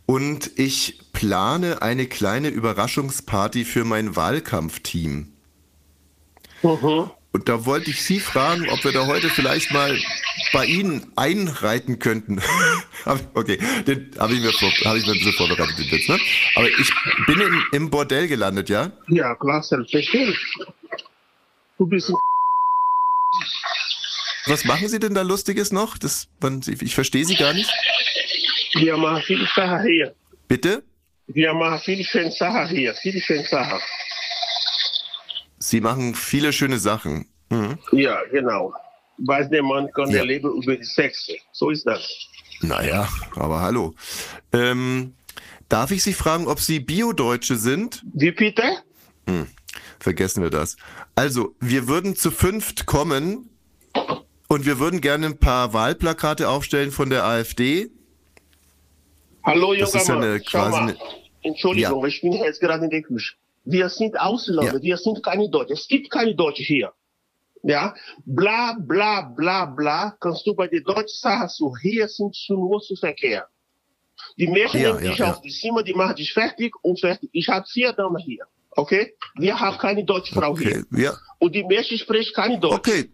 und ich plane eine kleine Überraschungsparty für mein Wahlkampfteam. Und da wollte ich Sie fragen, ob wir da heute vielleicht mal bei Ihnen einreiten könnten. Okay, den habe ich, mir vor- hab ich mir ein bisschen vorbereitet, den Witz, ne? Aber ich bin im, im Bordell gelandet, ja? Ja, klar, selbstverständlich. Du bist ein Was machen Sie denn da Lustiges noch? Das, man, ich verstehe Sie gar nicht. Wir machen viel daher. Bitte? Wir machen viele schöne Sachen hier, viele schöne Sachen. Sie machen viele schöne Sachen. Mhm. Ja, genau. Weiß der Mann kann Ja. leben über die Sexe. So ist das. Naja, aber hallo. Ähm, darf ich Sie fragen, ob Sie Bio-Deutsche sind? Wie bitte? Hm, vergessen wir das. Also, wir würden zu fünft kommen und wir würden gerne ein paar Wahlplakate aufstellen von der AfD. Hallo, Das ja Mann. eine eine- Entschuldigung, ich bin jetzt gerade in der Küche. Wir sind Ausländer, Ja. wir sind keine Deutsche. Es gibt keine Deutsche hier. Ja, bla, bla, bla, bla, kannst du bei den Deutschen sagen, so hier sind schon nur zu Verkehr. Die Menschen Ja, nehmen ja, dich ja. auf die Zimmer, die machen dich fertig und fertig. Ich habe vier Damen hier, okay? Wir haben keine deutsche Frau Okay, hier. ja, Und die Menschen sprechen keine Deutsch. okay.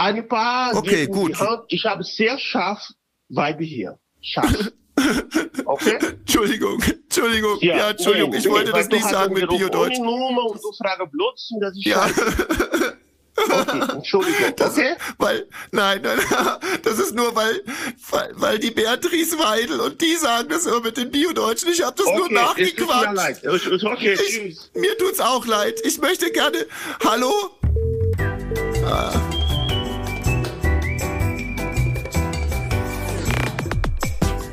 Ein paar Okay, gut. Ich habe sehr scharf Weibe hier. Scharf. Okay? Entschuldigung, Entschuldigung, ja, Entschuldigung, nee, ich nee, wollte weil das nicht sagen mit Bio-Deutsch. Nummer und du fragst Blödsinn, dass ich Ja. Okay, Entschuldigung, Das, okay? Weil, nein, nein, das ist nur, weil, weil, weil die Beatrice Weidel und die sagen das immer mit den Bio-Deutschen. Ich habe das nur Okay, es tut mir nachgequatscht. leid. Okay, Ich, mir tut's auch leid. Ich möchte gerne. Hallo?